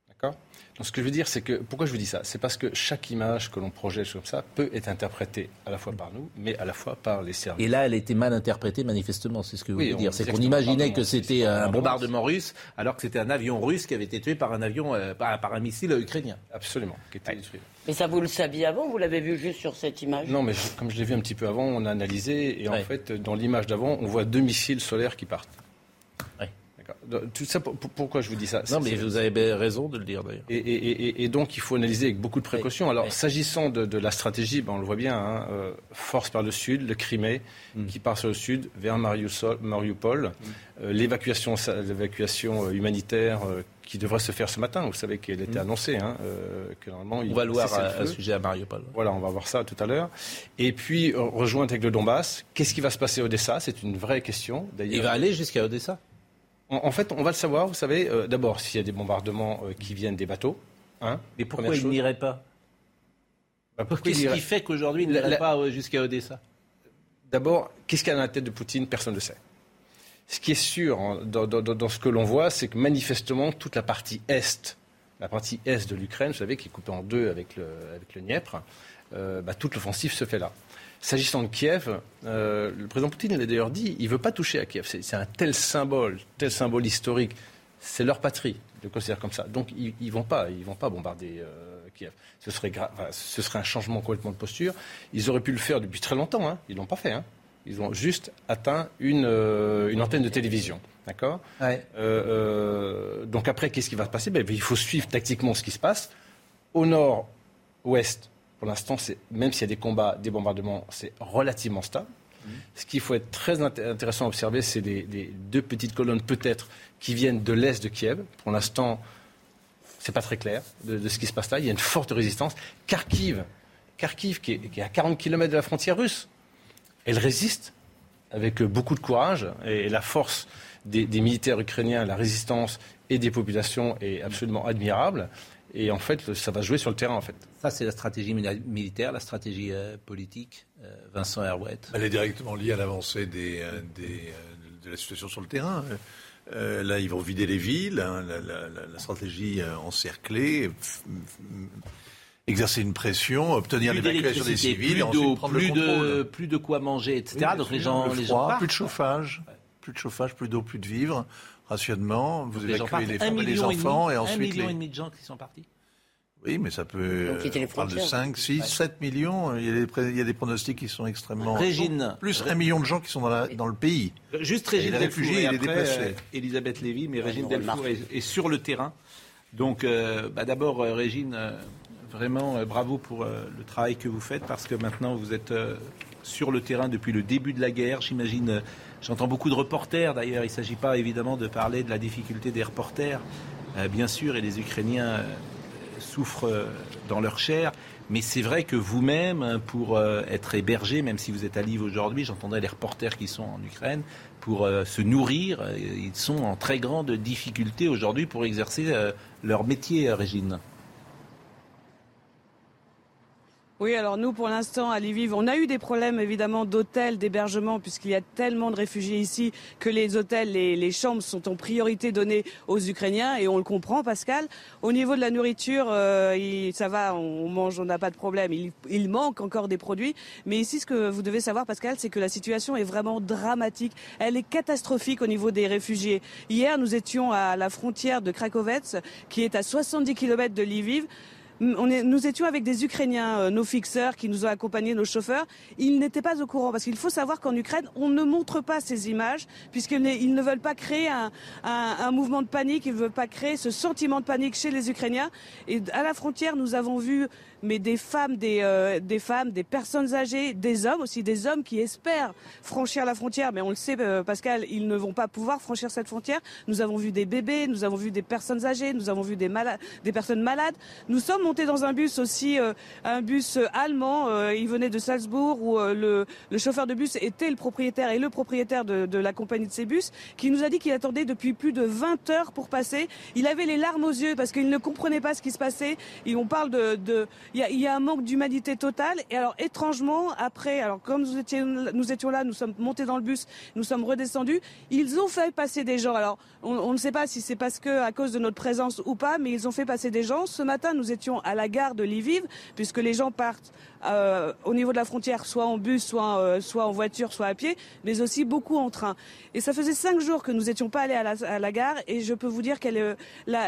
D'accord donc ce que je veux dire, c'est que pourquoi je vous dis ça? C'est parce que chaque image que l'on projette comme ça peut être interprétée à la fois par nous, mais à la fois par les services. Et là, elle a été mal interprétée manifestement, c'est ce que vous Oui, voulez dire. C'est qu'on imaginait pardon, que c'était un bombardement russe, alors que c'était un avion russe qui avait été tué par un avion, euh, par, par un missile ukrainien. Absolument, qui était détruit. Mais ça, vous le saviez avant Vous l'avez vu juste sur cette image? Non, mais je- comme je l'ai vu un petit peu avant, on a analysé et en Ouais. fait, dans l'image d'avant, on voit deux missiles solaires qui partent. Ouais. D'accord. Donc, Tout ça, pour- pour- pourquoi je vous dis ça? Non, mais vous avez raison de le dire d'ailleurs. Et, et- et- et donc, il faut analyser avec beaucoup de précautions. Alors, s'agissant de, de la stratégie, ben, on le voit bien, hein, euh, force par le sud, le Crimée, Mm. qui part sur le sud vers Mariupol, Mariupol. Euh, l'évacuation, euh, humanitaire euh, qui devrait se faire ce matin. Vous savez qu'elle était Mm. annoncée, hein, euh, que normalement, il On va le voir à, à sujet à Mariupol. Voilà, on va voir ça tout à l'heure. Et puis, rejointe avec le Donbass. Qu'est-ce qui va se passer à Odessa? C'est une vraie question. D'ailleurs, Il va aller jusqu'à Odessa en, en fait, on va le savoir, vous savez, euh, d'abord, s'il y a des bombardements euh, qui viennent des bateaux. Hein, Mais pourquoi première il chose. n'irait pas Bah, Qu'est-ce qui fait qu'aujourd'hui il n'irait la- pas euh, jusqu'à Odessa D'abord, qu'est-ce qu'il y a dans la tête de Poutine Personne ne le sait. Ce qui est sûr hein, dans, dans- dans- dans ce que l'on voit, c'est que manifestement, toute la partie est, la partie est de l'Ukraine, vous savez, qui est coupée en deux avec le, avec le Dniepr, euh, bah, toute l'offensive se fait là. S'agissant de Kiev, euh, le président Poutine l'a d'ailleurs dit, il ne veut pas toucher à Kiev. C'est un tel symbole, tel symbole historique. C'est leur patrie, ils le considèrent comme ça. Donc ils ne vont, pas, ils vont pas bombarder euh, Kiev. Ce serait, gra- enfin, ce serait un changement complètement de posture. Ils auraient pu le faire depuis très longtemps. hein. Ils ne l'ont pas fait. hein. Ils ont juste atteint une, euh, une antenne de télévision. D'accord? Ouais. Donc après, qu'est-ce qui va se passer? Ben, Il faut suivre tactiquement ce qui se passe. Au nord-ouest, pour l'instant, même s'il y a des combats, des bombardements, c'est relativement stable. Ce qu'il faut être très inté- intéressant à observer, c'est les, les deux petites colonnes peut-être qui viennent de l'est de Kiev. Pour l'instant, c'est pas très clair de, de ce qui se passe là. Il y a une forte résistance. Kharkiv, Kharkiv qui est, qui est à 40 km de la frontière russe, elle résiste avec beaucoup de courage et, et la force des, des militaires ukrainiens, la résistance et des populations est absolument admirable. Et en fait, ça va jouer sur le terrain en fait. Ça, c'est la stratégie mili- militaire, la stratégie euh, politique. Euh, Vincent Herouette. Elle est directement liée à l'avancée des, euh, des, de la situation sur le terrain. Euh, là, ils vont vider les villes, hein, la, la- la- la stratégie encerclée, exercer une pression, obtenir Plus l'évacuation des civils, plus et ensuite d'eau, prendre plus le de, contrôle. plus de quoi manger, etc. Oui, Donc les gens, le les froid, gens partent. plus de chauffage, plus de chauffage, plus d'eau, plus de vivres, rationnement, vous gens évacuez les femmes et les million et enfants demi- et un ensuite million les... et demi de gens qui sont partis. Oui, mais ça peut. Donc, quitter les on parle de frontières. 5, 6, Ouais. 7 millions. Il y, a des, il y a des pronostics qui sont extrêmement. Régine. Plus un million de gens qui sont dans, la- dans le pays. Juste Et Régine les Delfour réfugiés et et après, déplacés. euh, Elisabeth Lévy, mais Régine on Delfour est, est sur le terrain. Donc, euh, bah, d'abord, euh, Régine, euh, vraiment euh, bravo pour euh, le travail que vous faites parce que maintenant vous êtes euh, sur le terrain depuis le début de la guerre. J'imagine, euh, j'entends beaucoup de reporters d'ailleurs. Il ne s'agit pas évidemment de parler de la difficulté des reporters, euh, bien sûr, et les Ukrainiens euh, souffrent dans leur chair. Mais c'est vrai que vous-même, hein, pour être hébergé, même si vous êtes à Lviv aujourd'hui, j'entendais les reporters qui sont en Ukraine, pour se nourrir, ils sont en très grande difficulté aujourd'hui pour exercer leur métier, Régine. Oui, alors nous, pour l'instant, à Lviv, on a eu des problèmes évidemment d'hôtels, d'hébergement, puisqu'il y a tellement de réfugiés ici que les hôtels, les, les chambres sont en priorité données aux Ukrainiens, et on le comprend, Pascal. Au niveau de la nourriture, euh, ça va, on mange, on n'a pas de problème. Il, manque encore des produits, mais ici, ce que vous devez savoir, Pascal, c'est que la situation est vraiment dramatique. Elle est catastrophique au niveau des réfugiés. Hier, nous étions à la frontière de Krakowetz, qui est à 70 km de Lviv. Nous étions avec des Ukrainiens, euh, nos fixeurs qui nous ont accompagnés, nos chauffeurs. Ils n'étaient pas au courant parce qu'il faut savoir qu'en Ukraine, on ne montre pas ces images puisqu'ils ne, veulent pas créer un, un- un mouvement de panique, ils ne veulent pas créer ce sentiment de panique chez les Ukrainiens. Et à la frontière, nous avons vu mais des femmes, des, euh, des femmes, des personnes âgées, des hommes aussi, des hommes qui espèrent franchir la frontière. Mais on le sait, euh, Pascal, ils ne vont pas pouvoir franchir cette frontière. Nous avons vu des bébés, nous avons vu des personnes âgées, nous avons vu des, des personnes malades. Nous sommes monté dans un bus aussi, euh, un bus allemand. Euh, il venait de Salzbourg où euh, le, le, chauffeur de bus était le propriétaire et le propriétaire de, de la compagnie de ces bus, qui nous a dit qu'il attendait depuis plus de 20 heures pour passer. Il avait les larmes aux yeux parce qu'il ne comprenait pas ce qui se passait. Et on parle de, de il y a, y a, un manque d'humanité totale. Et alors étrangement, après, alors comme nous étions, nous étions là, nous sommes montés dans le bus, nous sommes redescendus. Ils ont fait passer des gens. Alors on, on ne sait pas si c'est parce que à cause de notre présence ou pas, mais ils ont fait passer des gens. Ce matin, nous étions à la gare de Lviv, puisque les gens partent euh, au niveau de la frontière, soit en bus, soit, euh, soit en voiture, soit à pied, mais aussi beaucoup en train. Et ça faisait cinq jours que nous n'étions pas allés à la, à la, gare, et je peux vous dire que euh,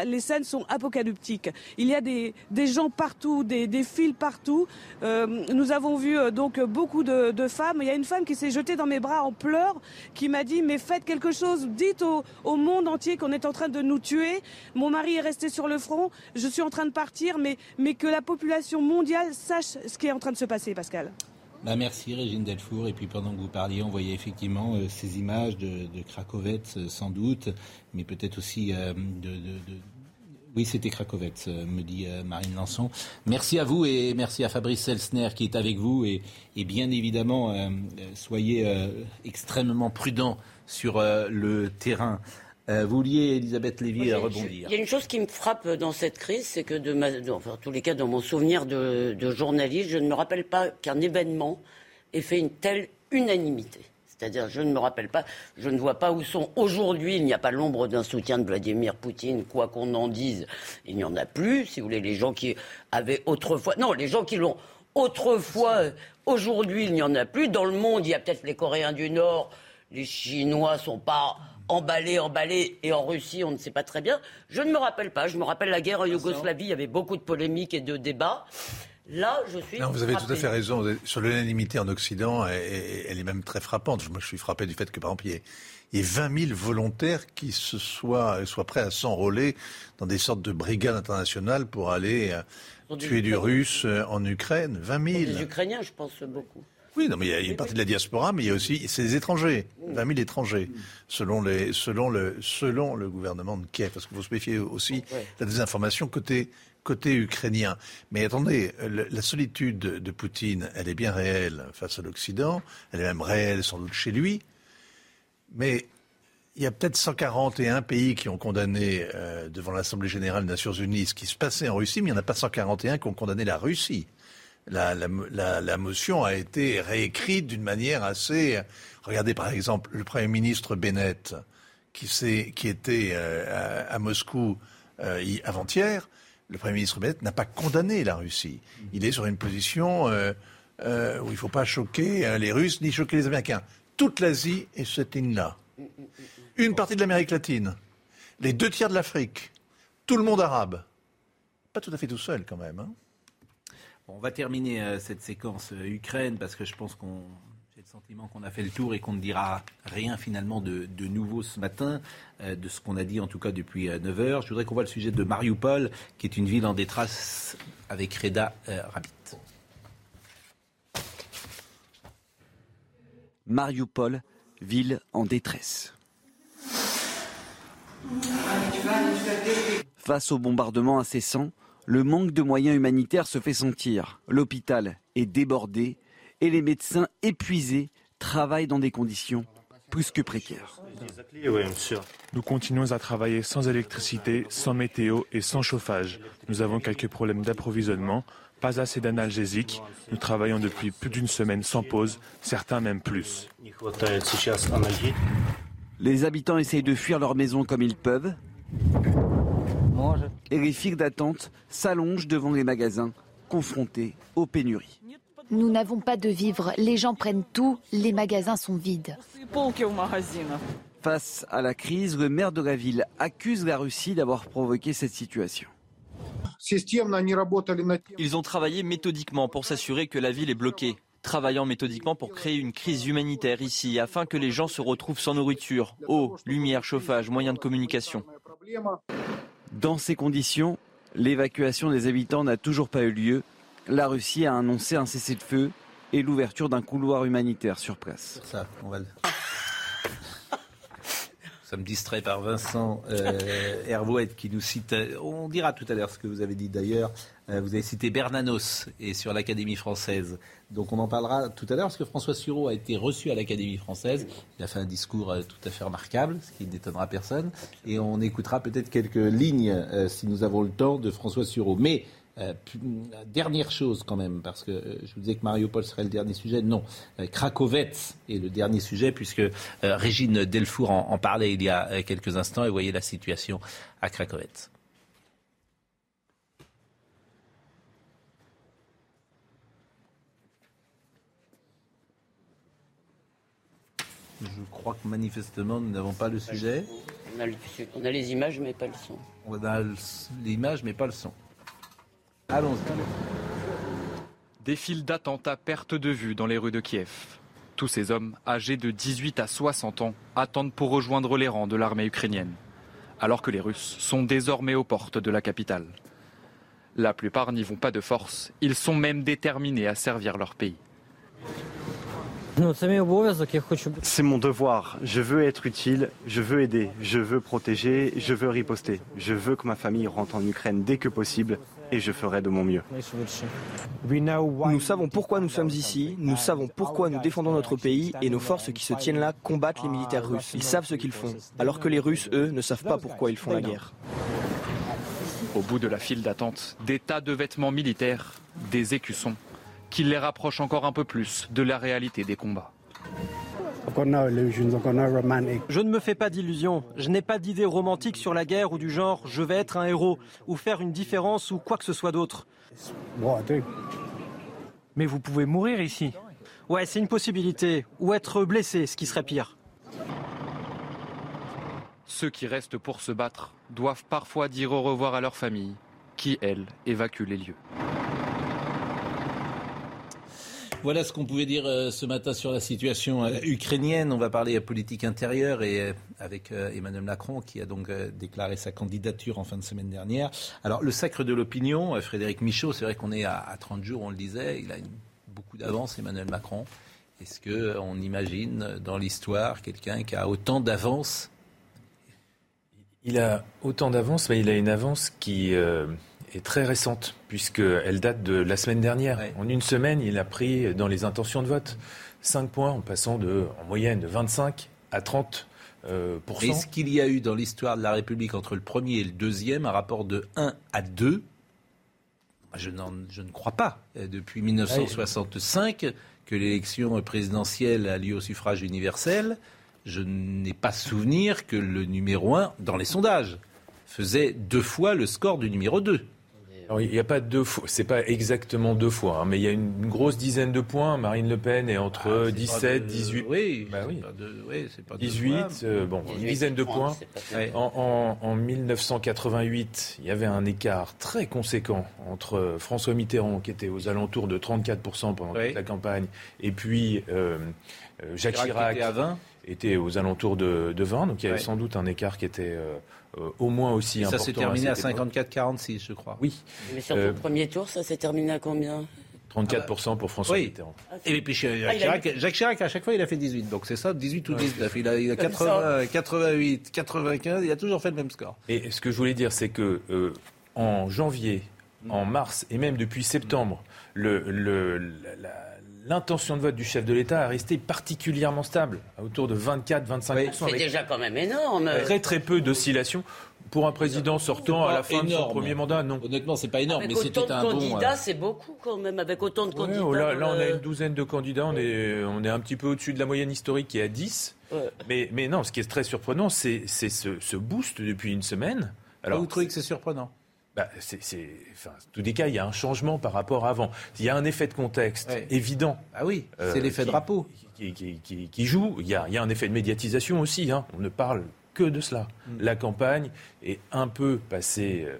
les scènes sont apocalyptiques. Il y a des, des gens partout, des, des fils partout. Euh, nous avons vu euh, donc beaucoup de, de, femmes. Il y a une femme qui s'est jetée dans mes bras en pleurs, qui m'a dit mais faites quelque chose, dites au, au monde entier qu'on est en train de nous tuer. Mon mari est resté sur le front, je suis en train de partir, mais, mais que la population mondiale sache ce qui est en train de se passer, Pascal. Bah merci Régine Delfour. Et puis pendant que vous parliez, on voyait effectivement euh, ces images de, de euh, sans doute, mais peut-être aussi euh, de, Oui, c'était Krakowetz, me dit Marine Lançon. Merci à vous et merci à Fabrice Elsner qui est avec vous. Et, et bien évidemment, soyez extrêmement prudents sur le terrain. Euh, vous vouliez, Elisabeth Lévy, oui, rebondir. Il y a une chose qui me frappe dans cette crise, c'est que, de ma, dans, enfin, tous les cas, dans mon souvenir de, de journaliste, je ne me rappelle pas qu'un événement ait fait une telle unanimité. C'est-à-dire, je ne me rappelle pas, je ne vois pas où sont aujourd'hui, il n'y a pas l'ombre d'un soutien de Vladimir Poutine, quoi qu'on en dise, il n'y en a plus, si vous voulez, les gens qui avaient autrefois, non, les gens qui l'ont autrefois, aujourd'hui, il n'y en a plus. Dans le monde, il y a peut-être les Coréens du Nord, les Chinois sont pas emballé, emballé, et en Russie, on ne sait pas très bien. Je ne me rappelle pas. Je me rappelle la guerre en Yougoslavie, il y avait beaucoup de polémiques et de débats. Là, je suis. Non, vous avez frappé. tout à fait raison. Sur l'unanimité en Occident, elle est même très frappante. Moi, je suis frappé du fait que, par exemple, il y ait, il y ait 20 000 volontaires qui se soient, soient prêts à s'enrôler dans des sortes de brigades internationales pour aller euh, tuer du russe euh, en Ukraine. 20 000. Les Ukrainiens, je pense beaucoup. Oui, non, mais il y a une partie de la diaspora, mais il y a aussi c'est des étrangers, 20 000 étrangers, selon les selon le selon le gouvernement de Kiev, parce qu'il faut se méfier aussi de la désinformation côté côté ukrainien. Mais attendez, la solitude de Poutine, elle est bien réelle face à l'Occident, elle est même réelle sans doute chez lui, mais il y a peut-être 141 pays qui ont condamné euh, devant l'Assemblée générale des Nations Unies ce qui se passait en Russie, mais il n'y en a pas 141 qui ont condamné la Russie la, la, la, la, motion a été réécrite d'une manière assez. Regardez par exemple le Premier ministre Bennett, qui, qui était euh, à, à, Moscou euh, avant-hier. Le Premier ministre Bennett n'a pas condamné la Russie. Il est sur une position euh, où il ne faut pas choquer les Russes ni choquer les Américains. Toute l'Asie est cette ligne-là. Une partie de l'Amérique latine, les deux tiers de l'Afrique, tout le monde arabe. Pas tout à fait tout seul quand même. Hein. On va terminer euh, cette séquence euh, Ukraine parce que je pense qu'on j'ai le sentiment qu'on a fait le tour et qu'on ne dira rien finalement de, nouveau ce matin, euh, de ce qu'on a dit en tout cas depuis 9 heures. Je voudrais qu'on voit le sujet de Mariupol, qui est une ville en détresse avec Reda Rabbit. Mariupol, ville en détresse. Face au bombardement incessant, le manque de moyens humanitaires se fait sentir. L'hôpital est débordé et les médecins épuisés travaillent dans des conditions plus que précaires. Nous continuons à travailler sans électricité, sans météo et sans chauffage. Nous avons quelques problèmes d'approvisionnement, pas assez d'analgésiques. Nous travaillons depuis plus d'une semaine sans pause, certains même plus. Les habitants essayent de fuir leur maison comme ils peuvent. Et les files d'attente s'allongent devant les magasins, confrontés aux pénuries. Nous n'avons pas de vivres, les gens prennent tout, les magasins sont vides. Face à la crise, le maire de la ville accuse la Russie d'avoir provoqué cette situation. Ils ont travaillé méthodiquement pour s'assurer que la ville est bloquée, travaillant méthodiquement pour créer une crise humanitaire ici, afin que les gens se retrouvent sans nourriture, eau, lumière, chauffage, moyens de communication. Dans ces conditions, l'évacuation des habitants n'a toujours pas eu lieu. La Russie a annoncé un cessez-le-feu et l'ouverture d'un couloir humanitaire sur place. Ça, on va le... sommes distraits par Vincent euh, Hervouet qui nous cite, on dira tout à l'heure ce que vous avez dit d'ailleurs, vous avez cité Bernanos et sur l'Académie française. Donc on en parlera tout à l'heure parce que François Sureau a été reçu à l'Académie française. Il a fait un discours euh, tout à fait remarquable, ce qui n'étonnera personne. Et on écoutera peut-être quelques lignes, euh, si nous avons le temps, de François Sureau. Mais euh, dernière chose quand même, parce que euh, je vous disais que Mariupol serait le dernier sujet. Non, euh, est le dernier sujet, puisque euh, Régine Delfour en, parlait il y a euh, quelques instants, et voyez la situation à Krakowetz. Je crois que manifestement, nous n'avons pas le sujet. On a, le- on a les images, mais pas le son. On a l'image, mais pas le son. Allons-y. Des files d'attente à perte de vue dans les rues de Kiev. Tous ces hommes, âgés de 18 à 60 ans, attendent pour rejoindre les rangs de l'armée ukrainienne, alors que les Russes sont désormais aux portes de la capitale. La plupart n'y vont pas de force, ils sont même déterminés à servir leur pays. C'est mon devoir. Je veux être utile, je veux aider, je veux protéger, je veux riposter. Je veux que ma famille rentre en Ukraine dès que possible et je ferai de mon mieux. Nous savons pourquoi nous sommes ici, nous savons pourquoi nous défendons notre pays et nos forces qui se tiennent là combattent les militaires russes. Ils savent ce qu'ils font, alors que les Russes, eux, ne savent pas pourquoi ils font la guerre. Au bout de la file d'attente, des tas de vêtements militaires, des écussons, qui les rapprochent encore un peu plus de la réalité des combats. Je ne me fais pas d'illusions. Je n'ai pas d'idée romantique sur la guerre ou du genre je vais être un héros ou faire une différence ou quoi que ce soit d'autre. Mais vous pouvez mourir ici. Ouais, c'est une possibilité. Ou être blessé, ce qui serait pire. Ceux qui restent pour se battre doivent parfois dire au revoir à leur famille, qui, elle, évacue les lieux. Voilà ce qu'on pouvait dire euh, ce matin sur la situation euh, ukrainienne. On va parler euh, politique intérieure et euh, avec euh, Emmanuel Macron qui a donc euh, déclaré sa candidature en fin de semaine dernière. Alors le sacre de l'opinion, euh, Frédéric Michaud, c'est vrai qu'on est à, à 30 jours, on le disait, il a une- beaucoup d'avance Emmanuel Macron. Est-ce qu'on imagine euh, dans l'histoire quelqu'un qui a autant d'avance? Il a autant d'avance, mais il a une avance qui euh, est très récente, puisqu'elle date de la semaine dernière. En une semaine, il a pris dans les intentions de vote 5 points, en passant de, en moyenne de 25 à 30 euh. Est-ce qu'il y a eu dans l'histoire de la République entre le premier et le deuxième un rapport de 1 à 2 je, je ne crois pas. Euh, Depuis 1965, que l'élection présidentielle a lieu au suffrage universel, je n'ai pas souvenir que le numéro 1, dans les sondages, faisait deux fois le score du numéro 2. Alors, il n'y a pas deux fois, c'est pas exactement deux fois, hein, mais il y a une, une grosse dizaine de points. Marine Le Pen est entre 17, 18. Oui, Bah oui. c'est pas oui, c'est pas deux 18, fois. euh, bon, une 18, dizaine de 30, points. En, en- en 1988, il y avait un écart très conséquent entre François Mitterrand, qui était aux alentours de 34% pendant toute la campagne, et puis euh, euh, Jacques Chirac Chirac, était à 20. Était aux alentours de, de 20. Donc il y avait Ouais. sans doute un écart qui était euh, euh, au moins aussi Et ça important. s'est terminé à époque. 54-46, je crois. Oui. Mais sur le Euh, premier tour, ça s'est terminé à combien? 34% pour François Oui. Mitterrand. Et puis Jacques Ah, Chirac, Jacques Chirac, à chaque fois, il a fait 18. Donc c'est ça, 18 ou Ouais. 19. Il a, il a Comme 80, 88, 95, il a toujours fait le même score. Et ce que je voulais dire, c'est que euh, en janvier, en mars et même depuis septembre, le- le- la- la- l'intention de vote du chef de l'État a resté particulièrement stable, à autour de 24-25%. C'est avec déjà quand même énorme. Très très peu d'oscillations. Pour un président sortant à la fin de son premier mandat, non. Honnêtement, c'est pas énorme, Avec mais c'était autant de un bon. candidats, euh, c'est beaucoup quand même, avec autant de Ouais, candidats. oh là, on a une douzaine de candidats, on est, on est un petit peu au-dessus de la moyenne historique qui est à 10. Mais, mais non, ce qui est très surprenant, c'est c'est ce, ce boost depuis une semaine. Alors, vous trouvez que c'est surprenant? Bah, c'est, c'est- enfin, en tous les cas, il y a un changement par rapport à avant. Il y a un effet de contexte évident. Ah oui, Euh, c'est l'effet qui- drapeau. Qui, qui- qui- qui joue. Il y, a, il y a un effet de médiatisation aussi. hein. On ne parle que de cela. Mm. La campagne est un peu passée euh,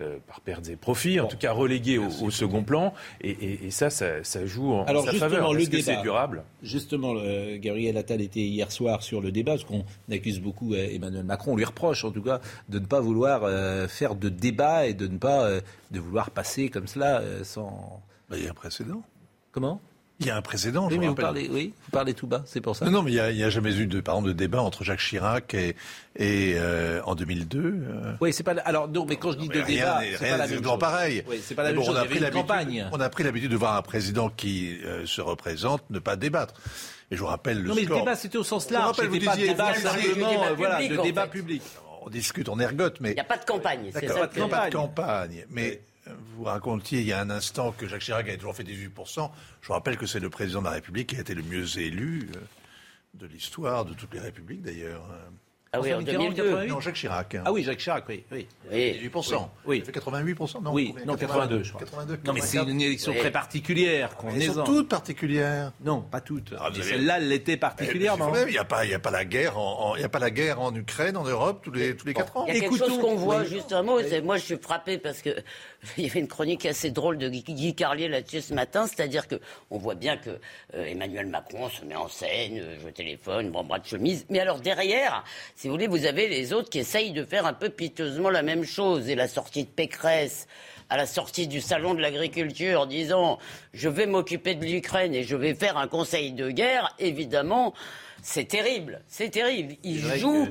euh, par pertes et profits, en tout cas reléguée au, au second plan. Et, et- et ça, ça, ça joue en, Alors sa justement, faveur. le Est-ce que débat. c'est durable? Justement, Gabriel Attal était hier soir sur le débat, parce qu'on accuse beaucoup euh, Emmanuel Macron, on lui reproche en tout cas de ne pas vouloir euh, faire de débat et de ne pas euh, de vouloir passer comme cela euh, sans. Bah, il y a un précédent. Comment? Il y a un précédent, je Oui, vous mais vous parlez, oui, vous parlez tout bas, c'est pour ça. Non, non, mais il n'y a, jamais eu de, par exemple, de débat entre Jacques Chirac et, et euh, en 2002. euh, Oui, c'est pas. Alors non, mais quand je dis de débat, c'est rien pas la n'est même chose. pareil. Oui, c'est pas la Mais même bon, chose. on a Il y pris campagne. On a pris l'habitude de voir un président qui euh, se représente ne pas débattre. Et je vous rappelle le Non, mais le score. débat, c'était au sens Je vous large. rappelle, vous C'était pas disiez- débat simplement, débat voilà, public, de en débat fait. public. On discute, on ergote, mais Il n'y a pas de campagne. c'est D'accord, ça il n'y a pas de campagne. Mais vous racontiez il y a un instant que Jacques Chirac avait toujours fait 18%. Je vous rappelle que c'est le président de la République qui a été le mieux élu euh, de l'histoire, de toutes les républiques d'ailleurs. Ah oui, en François Mitterrand, 2002. 88? Non, Jacques Chirac. hein. Ah oui, Jacques Chirac, oui. oui. Oui. 18%. Oui. Il fait 88%, non? Oui, non, 82, je crois. 82, non, mais c'est 84. une élection Oui. très particulière. Elles sont toutes particulières. Non, pas toutes. Ah, avez- Celle-là, elle l'était Eh, particulièrement. mais Il n'y a, pas- il y a pas la guerre en, en- il y a pas la guerre en Ukraine, en Europe, tous les, tous les 4 ans. Il y a quelque Écoutons- chose qu'on voit, oui. juste un mot, c'est moi je suis frappé parce que il y avait une chronique assez drôle de Guy, Carlier là-dessus ce matin, c'est-à-dire que on voit bien que euh, Emmanuel Macron se met en scène, euh, je téléphone, bon bras de chemise, mais alors derrière, si vous voulez, vous avez les autres qui essayent de faire un peu piteusement la même chose. Et la sortie de Pécresse à la sortie du salon de l'agriculture en disant je vais m'occuper de l'Ukraine et je vais faire un conseil de guerre, évidemment, c'est terrible, c'est terrible. Il C'est vrai joue que-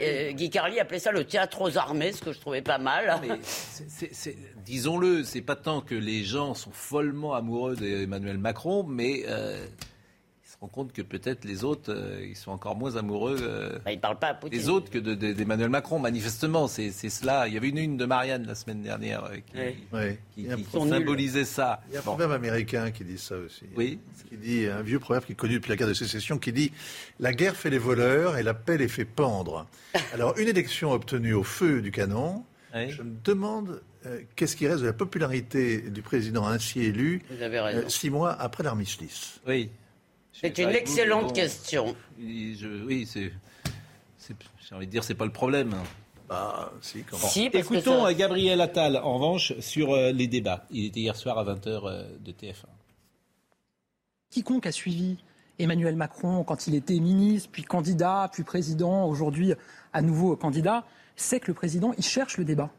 euh, Guy Carlier appelait ça le théâtre aux armées, ce que je trouvais pas mal. Disons-le, c'est pas tant que les gens sont follement amoureux d'Emmanuel Macron, mais euh, ils rendent compte que peut-être les autres, euh, ils sont encore moins amoureux euh, Bah, il parle pas à Poutine. des autres que de- de- d'Emmanuel Macron. Manifestement, c'est c'est cela. Il y avait une une de Marianne la semaine dernière euh, qui, Oui. Symbolisait ça. il y a un Bon. proverbe américain qui dit ça aussi. Oui. Qui dit, un vieux proverbe qui est connu depuis la guerre de sécession, qui dit La guerre fait les voleurs et la paix les fait pendre. Alors, une élection obtenue au feu du canon, Oui. je me demande euh, qu'est-ce qui reste de la popularité du président ainsi élu euh, six mois après l'armistice? Oui. C'est une excellente question. Je- oui, c'est. J'ai envie de dire, c'est pas le problème. Bah, si, quand Écoutons ça- euh, Gabriel Attal, en revanche, sur euh, les débats. Il était hier soir à 20h de TF1. Quiconque a suivi Emmanuel Macron quand il était ministre, puis candidat, puis président, aujourd'hui à nouveau candidat, sait que le président, il cherche le débat.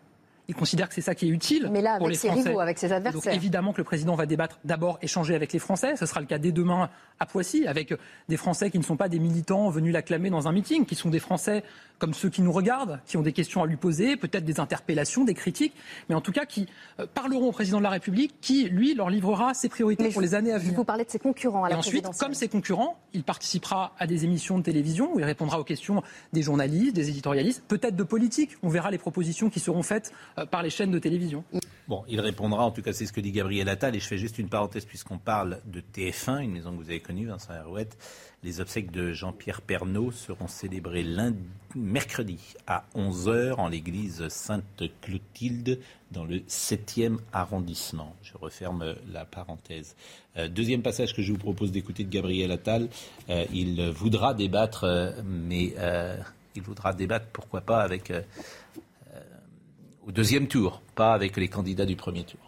Il considère que c'est ça qui est utile Mais là, pour avec les ses Français. rivaux, avec ses Donc adversaires. évidemment que le président va débattre d'abord, échanger avec les Français. Ce sera le cas dès demain à Poissy, avec des Français qui ne sont pas des militants venus l'acclamer dans un meeting, qui sont des Français comme ceux qui nous regardent, qui ont des questions à lui poser, peut-être des interpellations, des critiques, mais en tout cas qui euh, parleront au président de la République, qui, lui, leur livrera ses priorités pour les années à venir. Vous parlez de ses concurrents à Et la ensuite, présidentielle. comme ses concurrents, il participera à des émissions de télévision où il répondra aux questions des journalistes, des éditorialistes, peut-être de politiques. On verra les propositions qui seront faites par les chaînes de télévision. Bon, il répondra, en tout cas c'est ce que dit Gabriel Attal, et je fais juste une parenthèse puisqu'on parle de TF1, une maison que vous avez connue, Vincent Herouette. Les obsèques de Jean-Pierre Pernaud seront célébrées lundi, mercredi à 11h en l'église Sainte-Clotilde dans le 7e arrondissement. Je referme la parenthèse. Euh, deuxième passage que je vous propose d'écouter de Gabriel Attal. Euh, il voudra débattre, euh, mais euh, il voudra débattre, pourquoi pas, avec euh, au deuxième tour, pas avec les candidats du premier tour.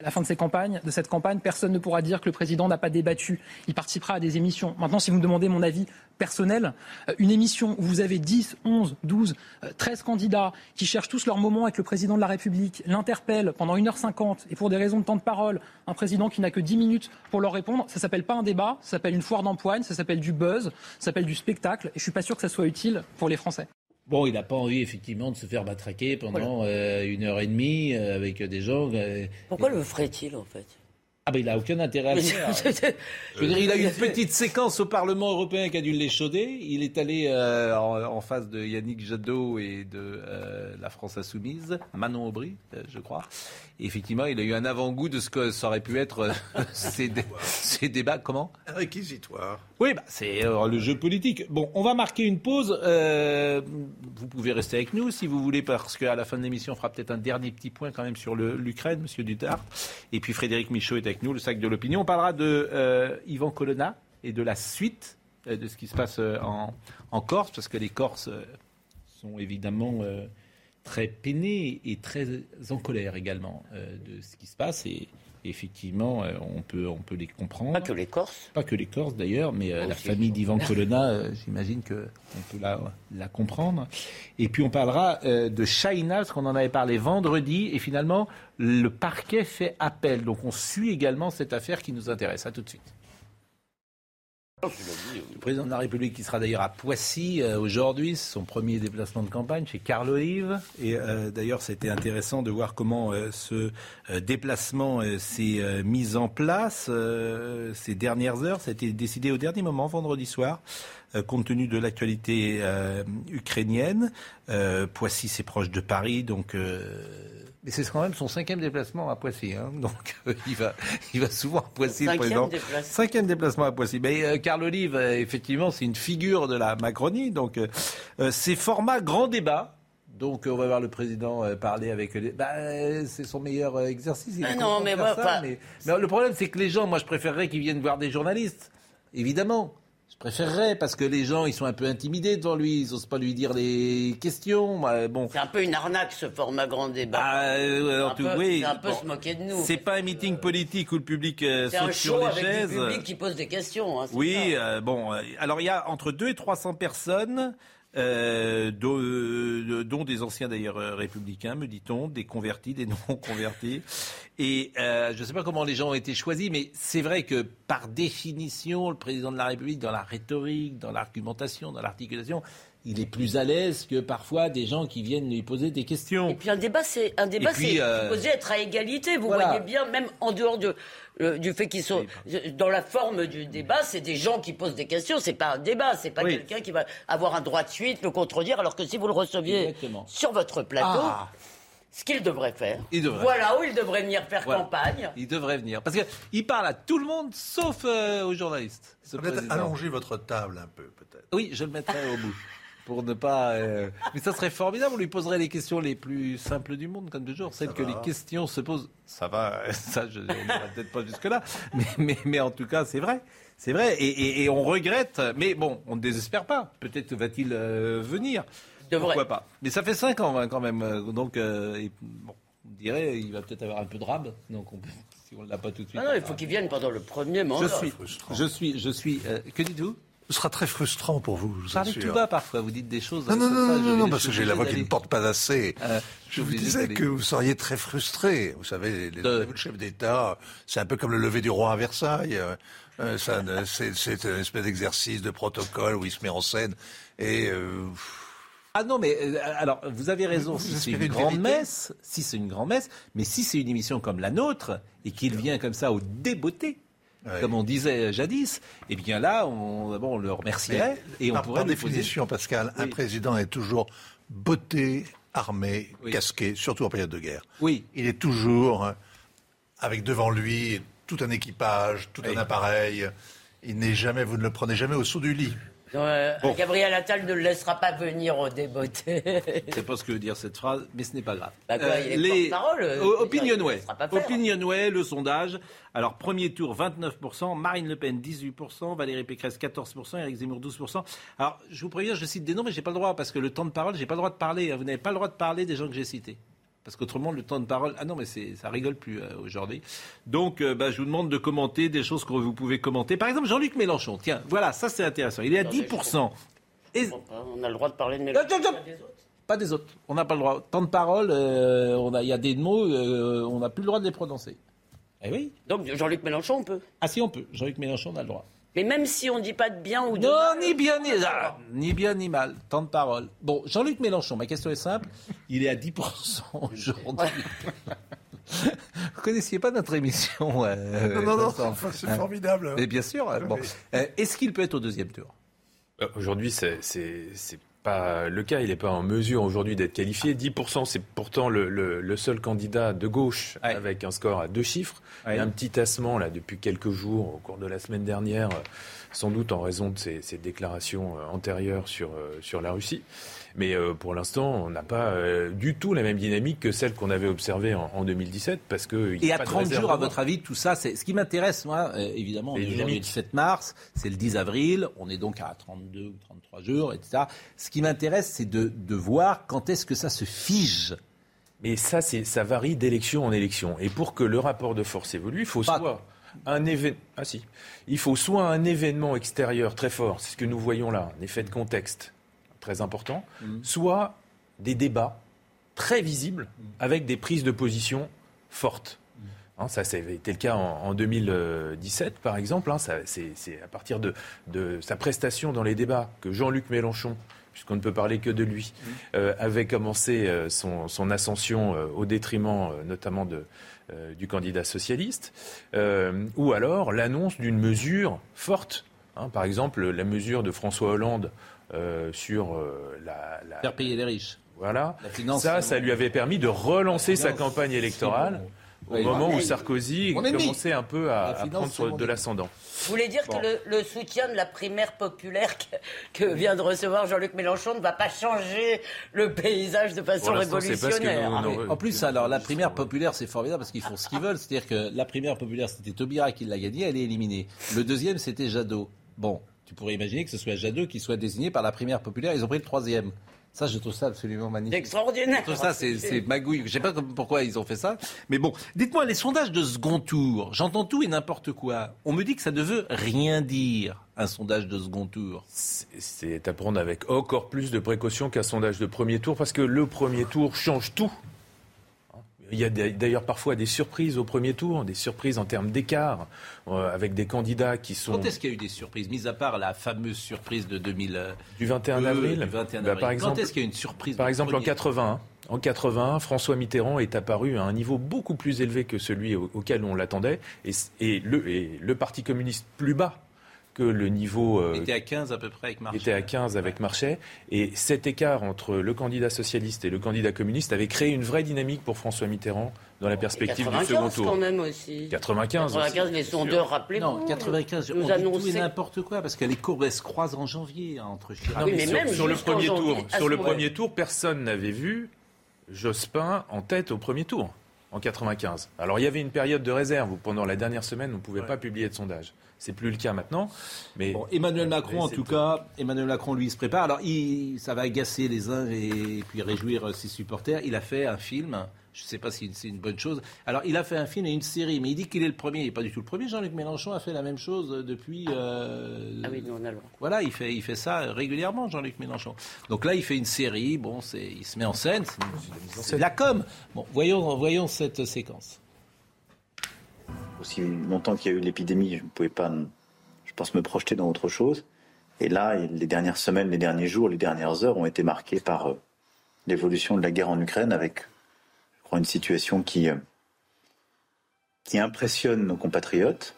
À la fin de, ces campagnes, de cette campagne, personne ne pourra dire que le président n'a pas débattu. Il participera à des émissions. Maintenant, si vous me demandez mon avis personnel, euh, une émission où vous avez 10, 11, 12, euh, 13 candidats qui cherchent tous leur moment avec le président de la République, l'interpellent pendant 1h50 et pour des raisons de temps de parole, un président qui n'a que 10 minutes pour leur répondre, ça s'appelle pas un débat, ça s'appelle une foire d'empoigne, ça s'appelle du buzz, ça s'appelle du spectacle et je suis pas sûr que ça soit utile pour les Français. Bon, il n'a pas envie effectivement de se faire matraquer pendant euh, une heure et demie euh, avec des gens. euh, Pourquoi le ferait-il en fait? Ah ben il n'a aucun intérêt à le faire. Je veux dire, il a eu une petite séquence au Parlement européen qui a dû l'échauder. Il est allé euh, en, en face de Yannick Jadot et de euh, la France Insoumise, Manon Aubry, euh, je crois. Et effectivement, il a eu un avant-goût de ce que ça aurait pu être ces, dé- ces débats. Comment? Un réquisitoire. Oui, bah, c'est euh, le jeu politique. Bon, on va marquer une pause. Euh, vous pouvez rester avec nous si vous voulez, parce qu'à la fin de l'émission, on fera peut-être un dernier petit point quand même sur l'Ukraine, Monsieur Duterte. Et puis Frédéric Michaud est avec nous, le sac de l'opinion. On parlera de euh, Yvan Colonna et de la suite euh, de ce qui se passe euh, en, Corse, parce que les Corses euh, sont évidemment très peinés et très en colère également de ce qui se passe. Et effectivement, on, peut, on peut les comprendre. Pas que les Corses. Pas que les Corses d'ailleurs, mais la famille d'Ivan Colonna, j'imagine qu'on peut la, la, comprendre. Et puis on parlera de China, parce qu'on en avait parlé vendredi, et finalement, le parquet fait appel. Donc on suit également cette affaire qui nous intéresse. À tout de suite. Le président de la République qui sera d'ailleurs à Poissy euh, aujourd'hui, son premier déplacement de campagne chez Carl Olive. Et euh, d'ailleurs, c'était intéressant de voir comment euh, ce déplacement s'est mis en place ces dernières heures. Ça a été décidé au dernier moment, vendredi soir, compte tenu de l'actualité ukrainienne. Poissy, c'est proche de Paris, donc mais c'est quand même son cinquième déplacement à Poissy. Hein. Donc euh, il, va, il va souvent à Poissy, le président. Déplacement. Cinquième déplacement à Poissy. Mais euh, Carl Olive, euh, effectivement, c'est une figure de la Macronie. Donc c'est format grand débat. Donc on va voir le président parler avec les... Bah, c'est son meilleur exercice. Il ah non, mais, moi, ça, mais... mais le problème, c'est que les gens, moi, je préférerais qu'ils viennent voir des journalistes, évidemment. Je préférerais parce que les gens ils sont un peu intimidés devant lui, ils n'osent pas lui dire les questions. Bon. C'est un peu une arnaque ce format grand débat. Ah, euh, c'est un, peu, oui, un peu se moquer de nous. C'est pas un meeting politique où le public euh, saute un sur les avec chaises. C'est public qui pose des questions. Hein, oui, euh, bon. alors il y a entre 2 et 300 personnes. Euh, dont, dont, des anciens d'ailleurs républicains, me dit-on, des convertis, des non convertis. Et euh, je ne sais pas comment les gens ont été choisis, mais c'est vrai que par définition, le président de la République, dans la rhétorique, dans l'argumentation, dans l'articulation, il est plus à l'aise que parfois des gens qui viennent lui poser des questions. Et puis un débat, c'est un débat, c'est euh... supposé être à égalité. Vous voilà. voyez bien, même en dehors de, euh, du fait qu'ils sont dans la forme du débat, c'est des gens qui posent des questions. C'est pas un débat, c'est pas oui. quelqu'un qui va avoir un droit de suite, le contredire. Alors que si vous le receviez Exactement. sur votre plateau. Ah. Ce qu'il devrait faire. Il devrait. Voilà où il devrait venir faire Voilà. campagne. Il devrait venir. Parce qu'il parle à tout le monde, sauf euh, aux journalistes. Peut-être allonger votre table un peu, peut-être. Oui, je le mettrai au bout. Pour ne pas. euh, Mais ça serait formidable. On lui poserait les questions les plus simples du monde, comme toujours. Celles que les questions se posent. Ça va. Ça, je n'irai peut-être pas jusque-là. Mais, mais, mais en tout cas, c'est vrai. C'est vrai. Et, et- et on regrette. Mais bon, on ne désespère pas. Peut-être va-t-il euh, venir. Devrait. Pourquoi pas Mais ça fait cinq ans hein, quand même. euh, Donc, euh, et, bon, on dirait il va peut-être avoir un peu de rab. Donc, on peut- si on ne l'a pas tout de suite. Ah non, il faut qu'il vienne pendant le premier je mandat. suis. Je suis. Je suis. euh, que dites-vous? Ce sera très frustrant pour vous, vous parlez tout bas parfois. Vous dites des choses. Non, non, non, non, parce que j'ai la voix qui ne porte pas assez. Euh, je vous disais que vous seriez très frustré. Vous savez, les De- le chef d'État, c'est un peu comme le lever du roi à Versailles. Euh, c'est, une espèce d'exercice de protocole où il se met en scène. Et euh, Ah non, mais euh, alors vous avez raison. Vous si c'est une une grande messe, si c'est une grande messe, mais si c'est une émission comme la nôtre et qu'il vient comme ça au débeauté, Comme on disait jadis, eh bien là, on, bon, on le remercierait et on par, pourrait par lui poser- définition, Pascal, un Oui. président est toujours botté, armé, Oui. casqué, surtout en période de guerre. Oui. Il est toujours euh, avec devant lui tout un équipage, tout un appareil. Il n'est jamais, vous ne le prenez jamais au saut du lit. Euh, Gabriel Attal ne le laissera pas venir au débeauté. Je sais pas ce que veut dire cette phrase, mais ce n'est pas grave. Bah quoi, il est euh, je veux dire, il Opinionway. ne le sondage. Alors, premier tour, 29%, Marine Le Pen, 18%, Valérie Pécresse, 14%, Éric Zemmour, 12%. Alors, je vous préviens, je cite des noms, mais j'ai pas le droit, parce que le temps de parole, j'ai pas le droit de parler. hein. Vous n'avez pas le droit de parler des gens que j'ai cités. Parce qu'autrement, le temps de parole. Ah non, mais ça rigole plus euh, aujourd'hui. Donc, euh, bah, je vous demande de commenter des choses que vous pouvez commenter. Par exemple, Jean-Luc Mélenchon. Tiens, voilà, ça c'est intéressant. Il est à Attendez, 10%. Et- On a le droit de parler de Mélenchon. Pas des autres. On n'a pas le droit. Temps de parole, euh, on a- il y a des mots, euh, on n'a plus le droit de les prononcer. Eh oui. Donc Jean-Luc Mélenchon, on peut. Ah si, on peut. Jean-Luc Mélenchon, on a le droit. Mais même si on ne dit pas de bien ou de Non, mal, ni bien ni, ah, ni bien ni mal. Temps de parole. Bon, Jean-Luc Mélenchon, ma question est simple. Il est à 10% aujourd'hui. Vous connaissiez pas notre émission euh, non, non, non, enfin, c'est Hein formidable. Mais bien sûr. euh, Bon. Oui. Euh, Est-ce qu'il peut être au deuxième tour? Aujourd'hui, c'est pas le cas. Il n'est pas en mesure aujourd'hui d'être qualifié. 10%, c'est pourtant le, le- le seul candidat de gauche Ouais. avec un score à deux chiffres. Il y a un petit tassement là depuis quelques jours au cours de la semaine dernière, euh, sans doute en raison de ses, ses déclarations euh, antérieures sur, euh, sur la Russie. Mais euh, pour l'instant, on n'a pas euh, du tout la même dynamique que celle qu'on avait observée en, en 202017, parce que il y Et a à pas de 30 jours, à votre avis, tout ça, c'est ce qui m'intéresse, moi, euh, évidemment, on est le dynamiques. 17 mars, c'est le 10 avril, on est donc à 32 ou 33 jours, etc. Ce qui m'intéresse, c'est de, de voir quand est-ce que ça se fige. Mais ça, ça varie d'élection en élection. Et pour que le rapport de force évolue, il faut soit un événement. Ah si. Il faut soit un événement extérieur très fort, c'est ce que nous voyons là, un effet de contexte très important, soit des débats très visibles avec des prises de position fortes. Hein, ça, ça avait été le cas en, en 2017, par exemple. hein, c'est, à partir de, de sa prestation dans les débats que Jean-Luc Mélenchon, puisqu'on ne peut parler que de lui, euh, avait commencé euh, son, son ascension euh, au détriment notamment de, du candidat socialiste, ou alors l'annonce d'une mesure forte. hein, par exemple, la mesure de François Hollande euh, sur euh, la, la- Faire payer les riches. Voilà. La finance, ça, ça bon. lui avait permis de relancer La sa campagne électorale au Oui. moment où. Sarkozy commençait un peu à, La à finance, prendre sur- de l'ascendant. Vous voulez dire Bon. que le, le soutien de la primaire populaire que, que vient de recevoir Jean-Luc Mélenchon ne va pas changer le paysage de façon révolutionnaire nous- nous- En plus, alors la primaire populaire, c'est formidable parce qu'ils font ce qu'ils veulent. C'est-à-dire que la primaire populaire, c'était Taubira qui l'a gagnée, elle est éliminée. Le deuxième, c'était Jadot. Bon, tu pourrais imaginer que ce soit Jadot qui soit désigné par la primaire populaire. Ils ont pris le troisième. Ça, je trouve ça absolument magnifique. Extraordinaire. Je trouve ça, c'est c'est magouille. Je sais pas pourquoi ils ont fait ça. Mais bon, dites-moi, les sondages de second tour, j'entends tout et n'importe quoi. On me dit que ça ne veut rien dire, un sondage de second tour. C'est à prendre avec encore plus de précautions qu'un sondage de premier tour, parce que le premier tour change tout. Il y a d'ailleurs parfois des surprises au premier tour, des surprises en termes d'écart, euh, avec des candidats qui sont... Quand est-ce qu'il y a eu des surprises, mis à part la fameuse surprise de 2000 euh, Du 21 avril. Du 21 Bah, avril. par exemple, Quand est-ce qu'il y a eu une surprise Par exemple, en premier 81, en 81, François Mitterrand est apparu à un niveau beaucoup plus élevé que celui au- auquel on l'attendait, et, et le, et le Parti communiste plus bas que le niveau euh, était à 15 à peu près avec Marchais. était à 15 avec Marchais. Et cet écart entre le candidat socialiste et le candidat communiste avait créé une vraie dynamique pour François Mitterrand dans la perspective du second 95 tour. quand même aussi. 95 aussi, 95, les sondeurs, rappelez-vous. Non, 95, nous on dit tout et annonçaient- n'importe quoi, parce que les courbes, elles se croisent en janvier hein, entre Oui, mais mais sur, même sur le premier janvier, tour, sur le moment- premier tour, personne n'avait vu Jospin en tête au premier tour en 95. Alors il y avait une période de réserve où pendant la dernière semaine on ne pouvait pas publier de sondage. C'est plus le cas maintenant. Mais Bon, Emmanuel Macron, en tout cas, Emmanuel Macron, lui, il se prépare. Alors, il, ça va agacer les uns et puis réjouir ses supporters. Il a fait un film. Je ne sais pas si c'est une bonne chose. Alors, il a fait un film et une série, mais il dit qu'il est le premier. Il n'est pas du tout le premier. Jean-Luc Mélenchon a fait la même chose depuis. euh, Ah oui, nous on a le droit. Voilà, il fait, il fait ça régulièrement, Jean-Luc Mélenchon. Donc là, il fait une série. Bon, c'est, il se met en scène. C'est, la com. Bon, voyons, voyons cette séquence. Aussi longtemps qu'il y a eu l'épidémie, je ne pouvais pas, je pense, me projeter dans autre chose. Et là, les dernières semaines, les derniers jours, les dernières heures ont été marquées par euh, l'évolution de la guerre en Ukraine avec, je crois, une situation qui, euh, qui impressionne nos compatriotes.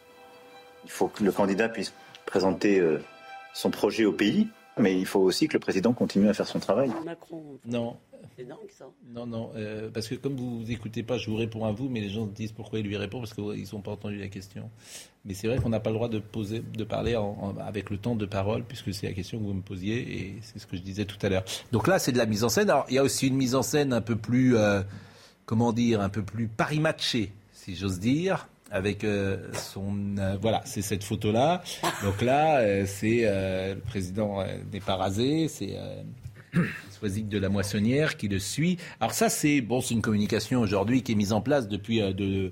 Il faut que le candidat puisse présenter euh, son projet au pays, mais il faut aussi que le président continue à faire son travail. Macron. Non. Non, non, euh, parce que comme vous n'écoutez pas, je vous réponds à vous, mais les gens se disent pourquoi il lui répond, parce qu'ils n'ont pas entendu la question. Mais c'est vrai qu'on n'a pas le droit de, parler avec le temps de parole, puisque c'est la question que vous me posiez, et c'est ce que je disais tout à l'heure. Donc là, c'est de la mise en scène. Alors, il y a aussi une mise en scène un peu plus, euh, comment dire, un peu plus Paris-matchée, si j'ose dire. Avec euh, son. voilà, c'est cette photo-là. Donc là, c'est. le président n'est pas rasé, c'est. Soisic de la Moissonnière qui le suit. Alors ça, c'est bon, c'est une communication aujourd'hui qui est mise en place depuis euh, de,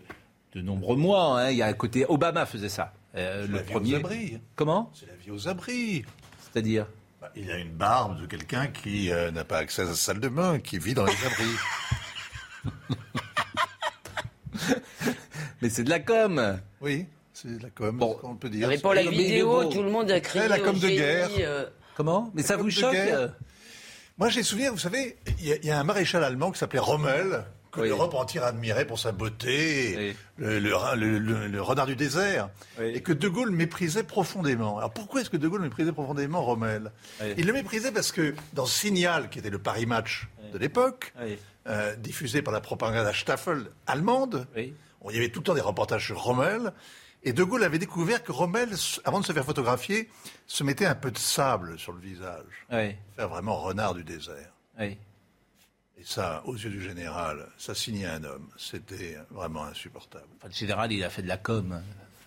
de nombreux mois. hein. Il y a un côté Obama faisait ça. Euh, le la vie premier. aux abris. Comment? C'est la vie aux abris. C'est-à-dire? Bah, Il a une barbe de quelqu'un qui euh, n'a pas accès à sa salle de bain, qui vit dans les abris. Mais c'est de la com. Oui, c'est de la com. Bon. on peut dire. avait pas la Mais- mais vidéo, bon. tout le monde a crié. la com au de génie, guerre. euh, Comment? Mais ça vous choque guerre. Moi, j'ai souvenir, vous savez, il y, a- il y a un maréchal allemand qui s'appelait Rommel, que Oui. l'Europe entière admirait pour sa beauté, le, le, le- le- le renard du désert, et que De Gaulle méprisait profondément. Alors pourquoi est-ce que De Gaulle méprisait profondément Rommel. Il le méprisait parce que dans Signal, qui était le Paris Match de l'époque, euh, diffusé par la propagande Staffel allemande, il y avait tout le temps des reportages sur Rommel, Et De Gaulle avait découvert que Rommel, avant de se faire photographier, se mettait un peu de sable sur le visage. Oui. Faire vraiment renard du désert. Oui. Et ça, aux yeux du général, ça signait un homme. C'était vraiment insupportable. Enfin, le général, il a fait de la com.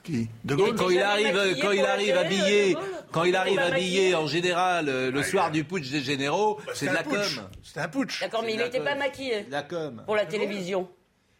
Qui? De Quand, Gaulle? quand il arrive, quand il arrive habillé, quand il arrive habillé en général euh, le soir du putsch des généraux, c'est de la com. C'était un putsch. D'accord, mais il n'était pas maquillé De la com. pour la télévision.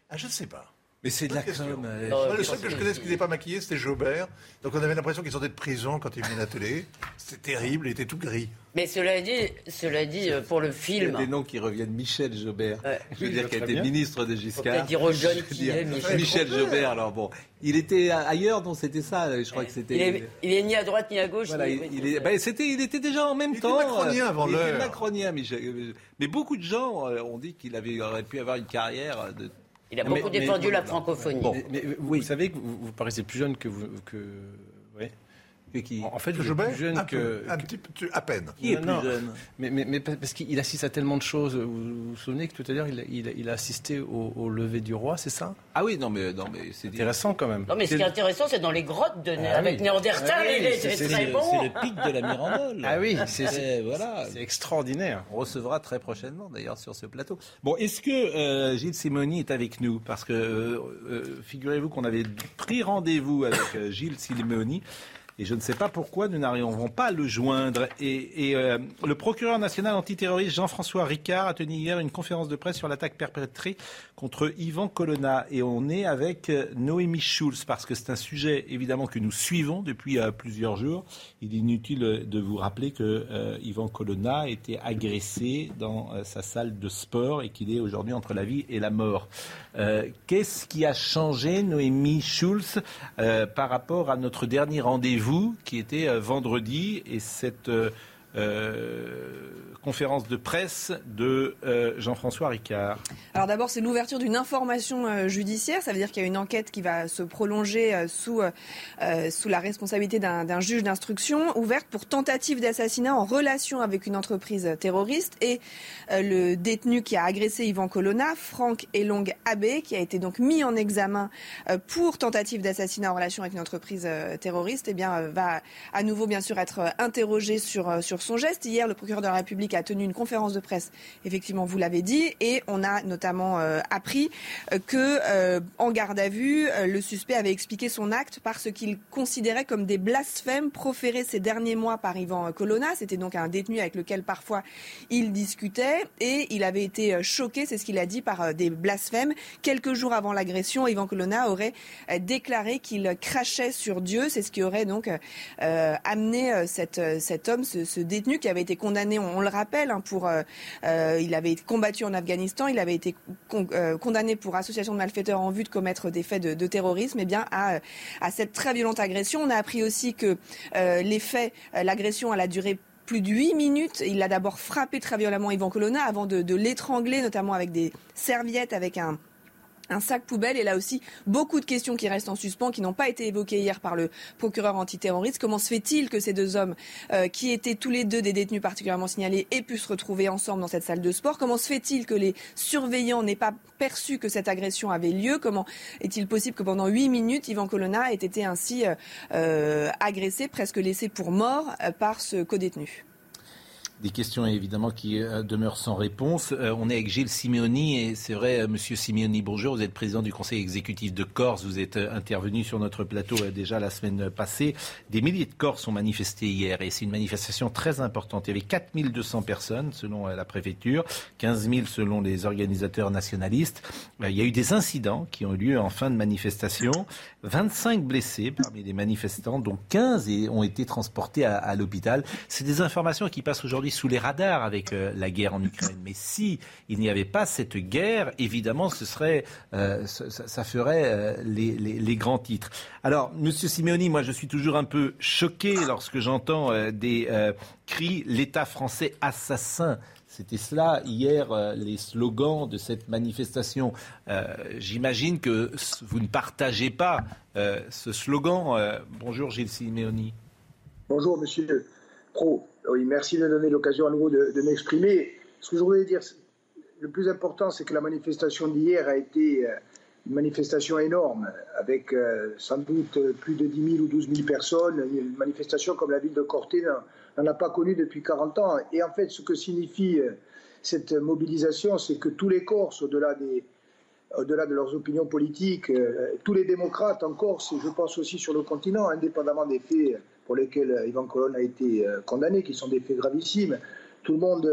Ah, je ne sais pas. Mais c'est de la com. euh, le euh, seul que je connaisse qui n'était pas maquillé, c'était Jaubert. Donc on avait l'impression qu'il sortait de prison quand il venait à la télé. C'était terrible, il était tout gris. Mais cela dit, cela dit euh, pour le Il y a film, des noms qui reviennent. Michel Jobert, Ouais. je veux dire, qui a été ministre de Giscard. peut-être dire aux jeunes qui dire, est Michel. Michel Jobert. Alors bon, il était ailleurs, non C'était ça. Je crois que il c'était. est, il est ni à droite ni à gauche. Voilà, ni- il, il est, ben, il était déjà en même Il était temps. macronien euh, avant il était l'heure. macronien, Michel. euh, Mais beaucoup de gens euh, ont dit qu'il avait, aurait pu avoir une carrière euh, de. Il a Mais- beaucoup mais- défendu la francophonie. Mais, mais vous, vous savez que vous, vous paraissez plus jeune que vous. Que, Que qui En fait, plus jeune un, que. peu, un petit peu, à peine. Qui est Non, plus non. jeune Mais, mais, mais parce qu'il assiste à tellement de choses. Vous vous, vous souvenez que tout à l'heure, il, a- il, a- il a assisté au, au lever du roi, c'est ça? Ah oui, non, mais, non, mais c'est Intéressant quand même. Non, mais ce qui est intéressant, c'est dans les grottes de, Ah avec oui. Néandertal, Ah oui, c'est- c'est très le- bon. C'est le pic de la Mirandole. Ah oui, c'est- c'est- Et voilà. C'est extraordinaire. On recevra très prochainement, d'ailleurs, sur ce plateau. Bon, est-ce que euh, Gilles Simoni est avec nous? Parce que euh, euh, figurez-vous qu'on avait pris rendez-vous avec euh, Gilles Simoni. Et je ne sais pas pourquoi nous n'arrivons pas à le joindre. Et, euh, le procureur national antiterroriste Jean-François Ricard a tenu hier une conférence de presse sur l'attaque perpétrée contre Ivan Colonna. Et on est avec euh, Noémie Schulz, parce que c'est un sujet évidemment que nous suivons depuis euh, plusieurs jours. Il est inutile de vous rappeler que Ivan Colonna a été agressé dans sa salle de sport et qu'il est aujourd'hui entre la vie et la mort. Euh, Qu'est-ce qui a changé, Noémie Schulz, euh, par rapport à notre dernier rendez-vous qui était euh, vendredi et cette conférence de presse de euh, Jean-François Ricard Alors d'abord, c'est l'ouverture d'une information euh, judiciaire. Ça veut dire qu'il y a une enquête qui va se prolonger euh, sous, euh, euh, sous la responsabilité d'un juge d'instruction, ouverte pour tentative d'assassinat en relation avec une entreprise terroriste. Et euh, le détenu qui a agressé Yvan Colonna, Franck Elong Abbé, qui a été donc mis en examen euh, pour tentative d'assassinat en relation avec une entreprise euh, terroriste, eh bien, euh, va à nouveau bien sûr être euh, interrogé sur, euh, son geste. Hier, le procureur de la République a tenu une conférence de presse, effectivement, vous l'avez dit, et on a notamment euh, appris euh, que, euh, en garde à vue, le suspect avait expliqué son acte par ce qu'il considérait comme des blasphèmes proférés ces derniers mois par Ivan Colonna. C'était donc un détenu avec lequel parfois il discutait, et il avait été choqué, c'est ce qu'il a dit, par des blasphèmes. Quelques jours avant l'agression, Ivan Colonna aurait déclaré qu'il crachait sur Dieu. C'est ce qui aurait donc amené cet homme, ce, ce détenu qui avait été condamné, on, le rappelle, hein, pour, euh, euh, il avait combattu en Afghanistan, il avait été euh, condamné pour association de malfaiteurs en vue de commettre des faits de, terrorisme. Et bien à, cette très violente agression, on a appris aussi que les faits, l'agression, a duré plus de 8 minutes. Il a d'abord frappé très violemment Ivan Colonna avant de l'étrangler, notamment avec des serviettes, avec un un sac poubelle et là aussi beaucoup de questions qui restent en suspens, qui n'ont pas été évoquées hier par le procureur antiterroriste. Comment se fait-il que ces deux hommes, euh, qui étaient tous les deux des détenus particulièrement signalés, aient pu se retrouver ensemble dans cette salle de sport? Comment se fait-il que les surveillants n'aient pas perçu que cette agression avait lieu? Comment est-il possible que pendant huit minutes, Ivan Colonna ait été ainsi euh, euh, agressé, presque laissé pour mort par ce codétenu? Des questions évidemment qui euh, demeurent sans réponse. Euh, on est avec Gilles Simeoni et c'est vrai, euh, Monsieur Simeoni, bonjour. Vous êtes président du Conseil exécutif de Corse. Vous êtes intervenu sur notre plateau déjà la semaine passée. Des milliers de Corses ont manifesté hier et c'est une manifestation très importante. Il y avait 4200 personnes selon la préfecture, 15 000 selon les organisateurs nationalistes. Il y a eu des incidents qui ont eu lieu en fin de manifestation. 25 blessés parmi les manifestants, dont 15 et- ont été transportés à l'hôpital. C'est des informations qui passent aujourd'hui sous les radars avec euh, la guerre en Ukraine. Mais si il n'y avait pas cette guerre, évidemment, ce serait, euh, ça, ferait euh, les, grands titres. Alors, Monsieur Simeoni, moi, je suis toujours un peu choqué lorsque j'entends des cris "l'État français assassin". C'était cela hier, les slogans de cette manifestation. J'imagine que vous ne partagez pas ce slogan. Bonjour Gilles Simeoni. Bonjour, monsieur Pro. Oui, merci de donner l'occasion à nouveau de, m'exprimer. Ce que je voulais dire, le plus important, c'est que la manifestation d'hier a été euh, une manifestation énorme, avec euh, sans doute plus de 10 000 ou 12 000 personnes, une manifestation comme la ville de Corté n'en a pas connue depuis 40 ans. Et en fait, ce que signifie euh, cette mobilisation, c'est que tous les Corses, au-delà des, au-delà de leurs opinions politiques, euh, tous les démocrates en Corse, et je pense aussi sur le continent, indépendamment des faits pour lesquels Ivan Colonne a été condamné, qui sont des faits gravissimes, tout le monde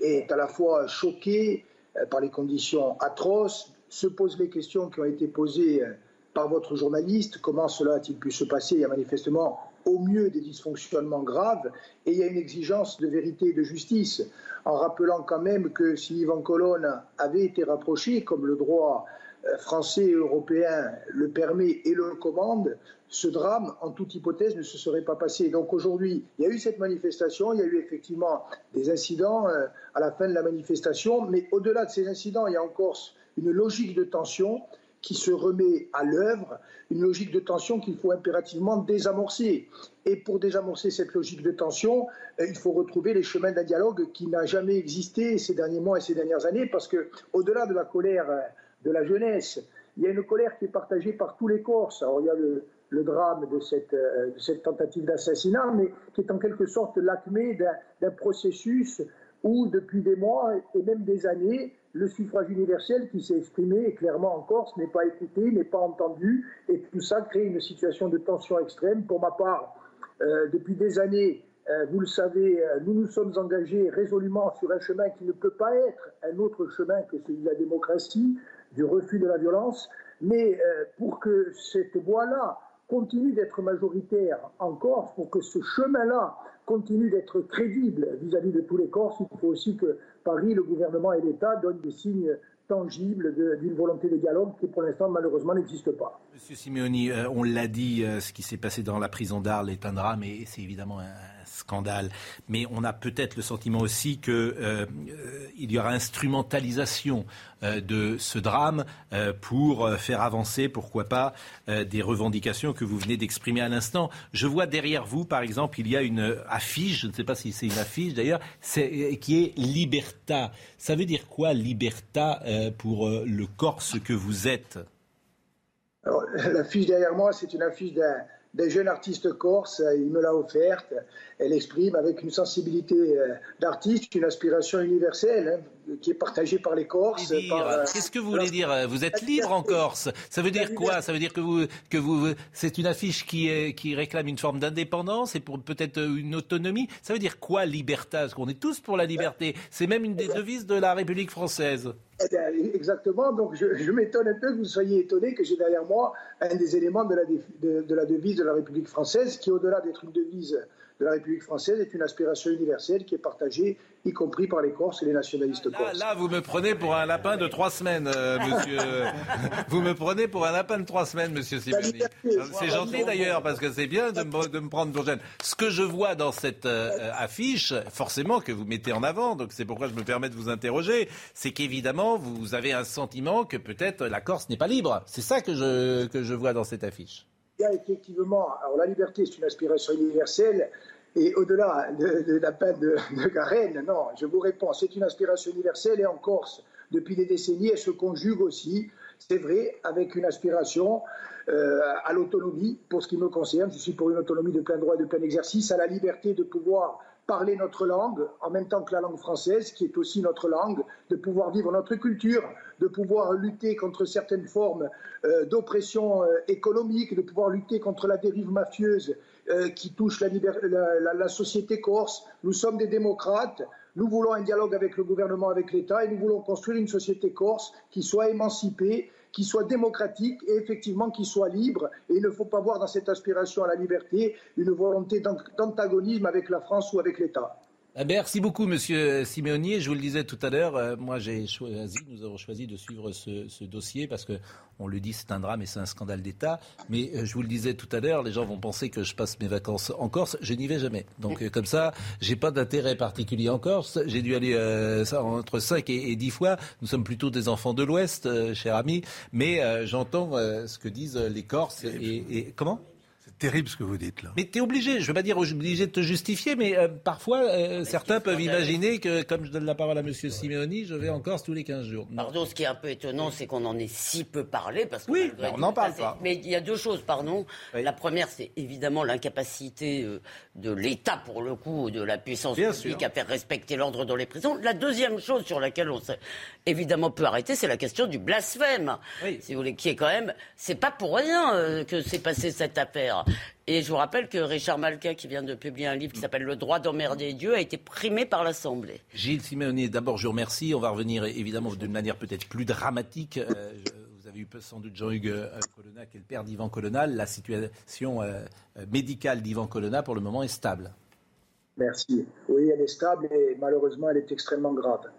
est à la fois choqué par les conditions atroces, se posent les questions qui ont été posées euh, par votre journaliste. Comment cela a-t-il pu se passer? Il y a manifestement au mieux des dysfonctionnements graves et il y a une exigence de vérité et de justice, en rappelant quand même que si Yvan Colonne avait été rapproché, comme le droit euh, français et européen le permet et le commande, ce drame, en toute hypothèse, ne se serait pas passé. Donc aujourd'hui, il y a eu cette manifestation, il y a eu effectivement des incidents euh, à la fin de la manifestation, mais au-delà de ces incidents, il y a encore une logique de tension qui se remet à l'œuvre, une logique de tension qu'il faut impérativement désamorcer. Et pour désamorcer cette logique de tension, euh, il faut retrouver les chemins d'un dialogue qui n'a jamais existé ces derniers mois et ces dernières années, parce que au-delà de la colère euh, de la jeunesse, il y a une colère qui est partagée par tous les Corses. Alors il y a le, drame de cette, euh, de cette tentative d'assassinat, mais qui est en quelque sorte l'acmé d'un processus où, depuis des mois et même des années, le suffrage universel qui s'est exprimé clairement en Corse n'est pas écouté, n'est pas entendu, et tout ça crée une situation de tension extrême. Pour ma part, euh, depuis des années, euh, vous le savez, nous nous sommes engagés résolument sur un chemin qui ne peut pas être un autre chemin que celui de la démocratie, du refus de la violence, mais pour que cette voie-là continue d'être majoritaire en Corse, pour que ce chemin-là continue d'être crédible vis-à-vis de tous les Corses, il faut aussi que Paris, le gouvernement et l'État donnent des signes tangibles d'une volonté de dialogue qui pour l'instant malheureusement n'existe pas. Monsieur Simeoni, euh, on l'a dit, euh, ce qui s'est passé dans la prison d'Arles est un drame et c'est évidemment un, scandale. Mais on a peut-être le sentiment aussi qu'il euh, y aura instrumentalisation de ce drame pour faire avancer, pourquoi pas, des revendications que vous venez d'exprimer à l'instant. Je vois derrière vous, par exemple, il y a une affiche, je ne sais pas si c'est une affiche d'ailleurs, qui est Liberta. Ça veut dire quoi, Liberta, pour le Corse que vous êtes? L'affiche derrière moi, c'est une affiche d'un des jeunes artistes corse, il me l'a offerte. Elle exprime avec une sensibilité euh, d'artiste, une aspiration universelle hein, qui est partagée par les Corses. Euh, qu'est-ce que vous voulez dire Vous êtes libre en Corse? Ça veut dire quoi? Ça veut dire que vous, que vous, c'est une affiche qui, est, qui réclame une forme d'indépendance et pour peut-être une autonomie? Ça veut dire quoi, liberté? Parce qu'on est tous pour la liberté. C'est même une des devises de la République française. Eh exactement. Donc, je, m'étonne un peu que vous soyez étonné que j'ai derrière moi un des éléments de la, de la devise de la République française, qui, au-delà d'être une devise de la République française est une aspiration universelle qui est partagée, y compris par les Corses et les nationalistes Là, vous me prenez pour un lapin de trois semaines, euh, monsieur. vous me prenez pour un lapin de trois semaines, monsieur Simoni. C'est gentil d'ailleurs, parce que c'est bien de me, prendre pour jeune. Ce que je vois dans cette euh, affiche, forcément que vous mettez en avant, donc c'est pourquoi je me permets de vous interroger, c'est qu'évidemment, vous avez un sentiment que peut-être la Corse n'est pas libre. C'est ça que je, que je vois dans cette affiche. Il y a effectivement, alors la liberté, c'est une aspiration universelle, et au-delà de, la peine de, de Garenne, non, je vous réponds, c'est une aspiration universelle, et en Corse, depuis des décennies, elle se conjugue aussi, c'est vrai, avec une aspiration euh, à l'autonomie, pour ce qui me concerne, je suis pour une autonomie de plein droit et de plein exercice, à la liberté de pouvoir parler notre langue en même temps que la langue française, qui est aussi notre langue, de pouvoir vivre notre culture, de pouvoir lutter contre certaines formes euh, d'oppression euh, économique, de pouvoir lutter contre la dérive mafieuse euh, qui touche la, la, la, société corse. Nous sommes des démocrates. Nous voulons un dialogue avec le gouvernement, avec l'État, et nous voulons construire une société corse qui soit émancipée, qui soit démocratique et effectivement qui soit libre. Et il ne faut pas voir dans cette aspiration à la liberté une volonté d'antagonisme avec la France ou avec l'État. Merci beaucoup, Monsieur Siméonier. Je vous le disais tout à l'heure, euh, moi j'ai choisi, nous avons choisi de suivre ce, dossier parce que on le dit, c'est un drame et c'est un scandale d'État. Mais euh, je vous le disais tout à l'heure, les gens vont penser que je passe mes vacances en Corse. Je n'y vais jamais. Donc euh, comme ça, j'ai pas d'intérêt particulier en Corse. J'ai dû aller ça, entre 5 et, 10 fois. Nous sommes plutôt des enfants de l'Ouest, cher ami. Mais j'entends ce que disent les Corses et, et comment? Terrible ce que vous dites là. Mais tu es obligé, je ne veux pas dire obligé de te justifier, mais euh, parfois, euh, certains peuvent imaginer que, comme je donne la parole à M. Simeoni, je vais en Corse tous les 15 jours. Pardon, ce qui est un peu étonnant, c'est qu'on en ait si peu parlé. Parce que oui, on n'en parle pas. Mais il y a deux choses, pardon. La première, c'est évidemment l'incapacité euh, de l'État, pour le coup, de la puissance publique à faire respecter l'ordre dans les prisons. La deuxième chose sur laquelle on s'est évidemment peut arrêter, c'est la question du blasphème. Si vous voulez, qui est quand même, c'est pas pour rien que s'est passé cette affaire. Et je vous rappelle que Richard Malka, qui vient de publier un livre qui s'appelle Le droit d'emmerder Dieu, a été primé par l'Assemblée. Gilles Simeoni, d'abord je vous remercie. On va revenir évidemment d'une manière peut-être plus dramatique. Euh, vous avez eu sans doute Jean-Hugues euh, Colonna, qui est le père d'Ivan Colonna. La situation euh, médicale d'Ivan Colonna, pour le moment, est stable. Merci. Oui, elle est stable et malheureusement, elle est extrêmement grave.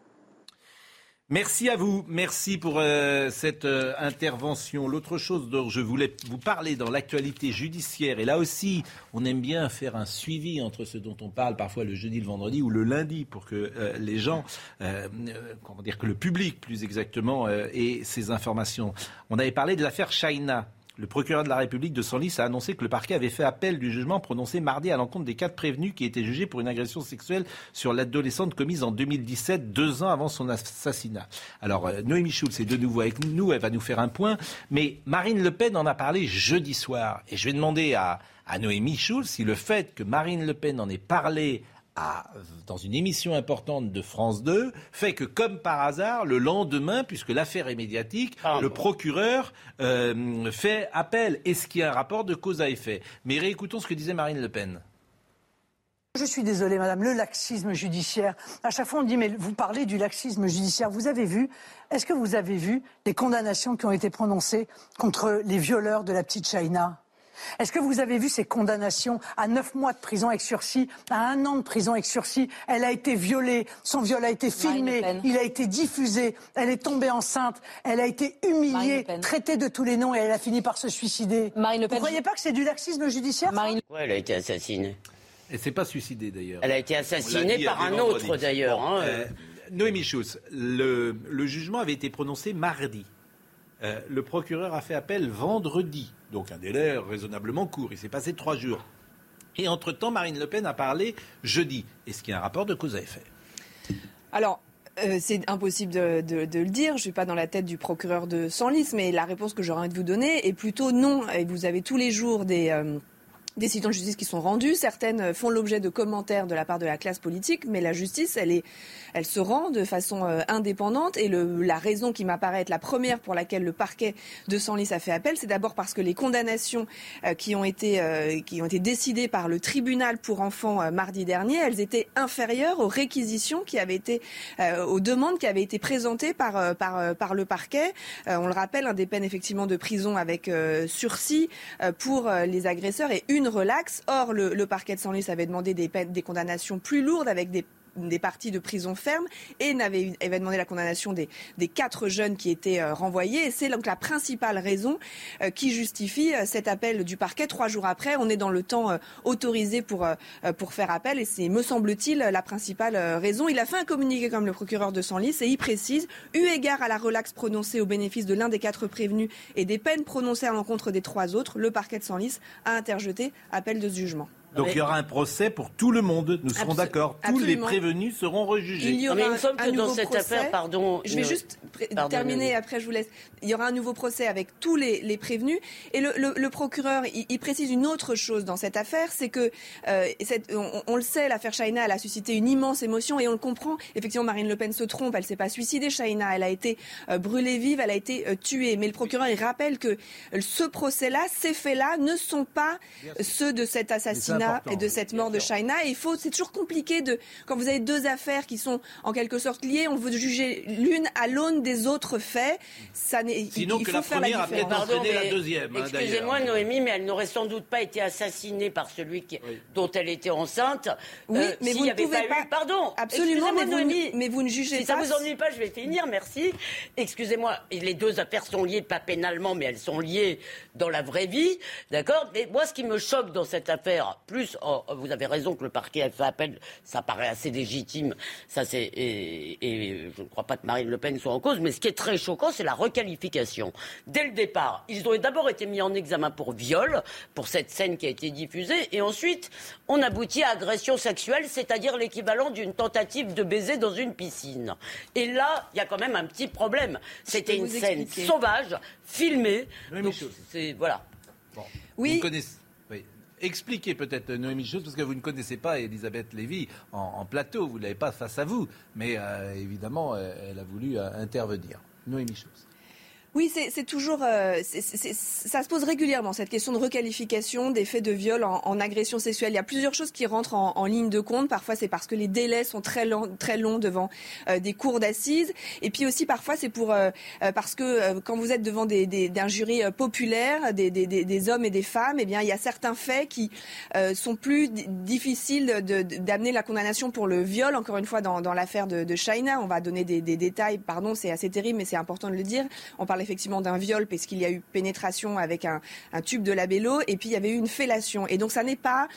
Merci à vous, merci pour euh, cette euh, intervention. L'autre chose dont je voulais vous parler dans l'actualité judiciaire, et là aussi, on aime bien faire un suivi entre ce dont on parle parfois le jeudi, le vendredi ou le lundi, pour que euh, les gens, comment dire, que le public plus exactement, ait ces informations. On avait parlé de l'affaire China. Le procureur de la République de Senlis a annoncé que le parquet avait fait appel du jugement prononcé mardi à l'encontre des quatre prévenus qui étaient jugés pour une agression sexuelle sur l'adolescente commise en 2017, deux ans avant son assassinat. Alors, euh, Noémie Schulz est de nouveau avec nous, elle va nous faire un point. Mais Marine Le Pen en a parlé jeudi soir. Et je vais demander à, à Noémie Schulz si le fait que Marine Le Pen en ait parlé dans une émission importante de France 2 fait que, comme par hasard, le lendemain, puisque l'affaire est médiatique, ah, le procureur euh, fait appel. Est-ce qu'il y a un rapport de cause à effet Mais réécoutons ce que disait Marine Le Pen. Je suis désolée, madame, le laxisme judiciaire. À chaque fois, on dit, mais vous parlez du laxisme judiciaire. Vous avez vu, est-ce que vous avez vu les condamnations qui ont été prononcées contre les violeurs de la petite China? Est-ce que vous avez vu ces condamnations à neuf mois de prison avec sursis, à un an de prison avec sursis? Elle a été violée, son viol a été filmé, il a été diffusé, elle est tombée enceinte, elle a été humiliée, traitée de tous les noms et elle a fini par se suicider. Marine Le Pen. Vous ne croyez pas que c'est du laxisme judiciaire Marine... elle a été assassinée. Elle s'est pas suicidée d'ailleurs. Elle a été assassinée par un autre d'ailleurs. Hein. Euh, Noémie Schultz, le, jugement avait été prononcé mardi. Euh, le procureur a fait appel vendredi. Donc un délai raisonnablement court. Il s'est passé trois jours. Et entre-temps, Marine Le Pen a parlé jeudi. Est-ce qu'il y a un rapport de cause à effet Alors, euh, c'est impossible de, le dire. Je ne suis pas dans la tête du procureur de Senlis, mais la réponse que j'aurais envie de vous donner est plutôt non. Et vous avez tous les jours des. Euh, décisions de justice qui sont rendues. Certaines font l'objet de commentaires de la part de la classe politique, mais la justice, elle, est, elle se rend de façon euh, indépendante. Et le, la raison qui m'apparaît être la première pour laquelle le parquet de Senlis a fait appel, c'est d'abord parce que les condamnations euh, qui, ont été, euh, qui ont été décidées par le tribunal pour enfants mardi dernier, elles étaient inférieures aux réquisitions qui avaient été, aux demandes qui avaient été présentées par, par, par le parquet. on le rappelle, un des peines effectivement de prison avec sursis pour les agresseurs et une relaxe. Or, le, parquet de Senlis avait demandé des, des condamnations plus lourdes avec des des parties de prison ferme et n'avait avait demandé la condamnation des, quatre jeunes qui étaient euh, renvoyés. C'est donc la principale raison euh, qui justifie euh, cet appel du parquet. Trois jours après, on est dans le temps autorisé pour, pour faire appel et c'est, me semble-t-il, la principale raison. Il a fait un communiqué comme le procureur de Senlis et il précise, eu égard à la relaxe prononcée au bénéfice de l'un des quatre prévenus et des peines prononcées à l'encontre des trois autres, le parquet de Senlis a interjeté appel de jugement. Donc il y aura un procès pour tout le monde, nous serons d'accord. Tous les prévenus seront rejugés. Il y aura un, que dans cette affaire, pardon. Je vais juste terminer, après je vous laisse. Il y aura un nouveau procès avec tous les, prévenus. Et le, procureur, il, précise une autre chose dans cette affaire, c'est que, euh, on, le sait, l'affaire Shaina, elle a suscité une immense émotion et on le comprend. Effectivement, Marine Le Pen se trompe, elle s'est pas suicidée, Shaina, elle a été euh, brûlée vive, elle a été euh, tuée. Mais le procureur, il rappelle que ce procès-là, ces faits-là, ne sont pas ceux de cet assassinat et de cette mort de China. il faut, c'est toujours compliqué de, quand vous avez deux affaires qui sont en quelque sorte liées, on veut juger l'une à l'aune des autres faits. Ça n'est, Sinon il que faut la faire première la a peut la deuxième. Hein, excusez-moi, Noémie, mais elle n'aurait sans doute pas été assassinée par celui qui, dont elle était enceinte. Oui, euh, mais vous ne pouvez pas, Pardon, absolument, mais vous, mais vous ne jugez si pas. Si ça vous ennuie pas, je vais finir. Merci. Excusez-moi, les deux affaires sont liées, pas pénalement, mais elles sont liées dans la vraie vie, d'accord? Mais moi, ce qui me choque dans cette affaire, plus, oh, vous avez raison que le parquet fait appel, ça paraît assez légitime. Ça, c'est et, et je ne crois pas que Marine Le Pen soit en cause, mais ce qui est très choquant, c'est la requalification. Dès le départ, ils ont d'abord été mis en examen pour viol, pour cette scène qui a été diffusée, et ensuite, on aboutit à agression sexuelle, c'est-à-dire l'équivalent d'une tentative de baiser dans une piscine. Et là, il y a quand même un petit problème. C'était une scène expliquer. sauvage, filmée. Donc, c'est voilà. Oui. Vous connaissez- oui. Expliquez peut-être euh, Noémie Chose, parce que vous ne connaissez pas Elisabeth Lévy en, plateau, vous ne l'avez pas face à vous, mais euh, évidemment, euh, elle a voulu intervenir. Noémie Chose. Oui, c'est toujours, euh, c'est- c'est- c'est- ça se pose régulièrement cette question de requalification des faits de viol en, en agression sexuelle. Il y a plusieurs choses qui rentrent en, en ligne de compte. Parfois, c'est parce que les délais sont très longs, très longs devant euh, des cours d'assises, et puis aussi parfois c'est pour euh, euh, parce que euh, quand vous êtes devant des, des- d'un jury euh, populaire, des, des- des- hommes et des femmes, eh bien il y a certains faits qui sont plus di- difficiles d'amener la condamnation pour le viol. Encore une fois, dans, dans l'affaire de, de China, on va donner des, détails. Pardon, c'est assez terrible, mais c'est important de le dire. On parle effectivement d'un viol parce qu'il y a eu pénétration avec un, tube de labello et puis il y avait eu une fellation. Et donc ça n'est pas,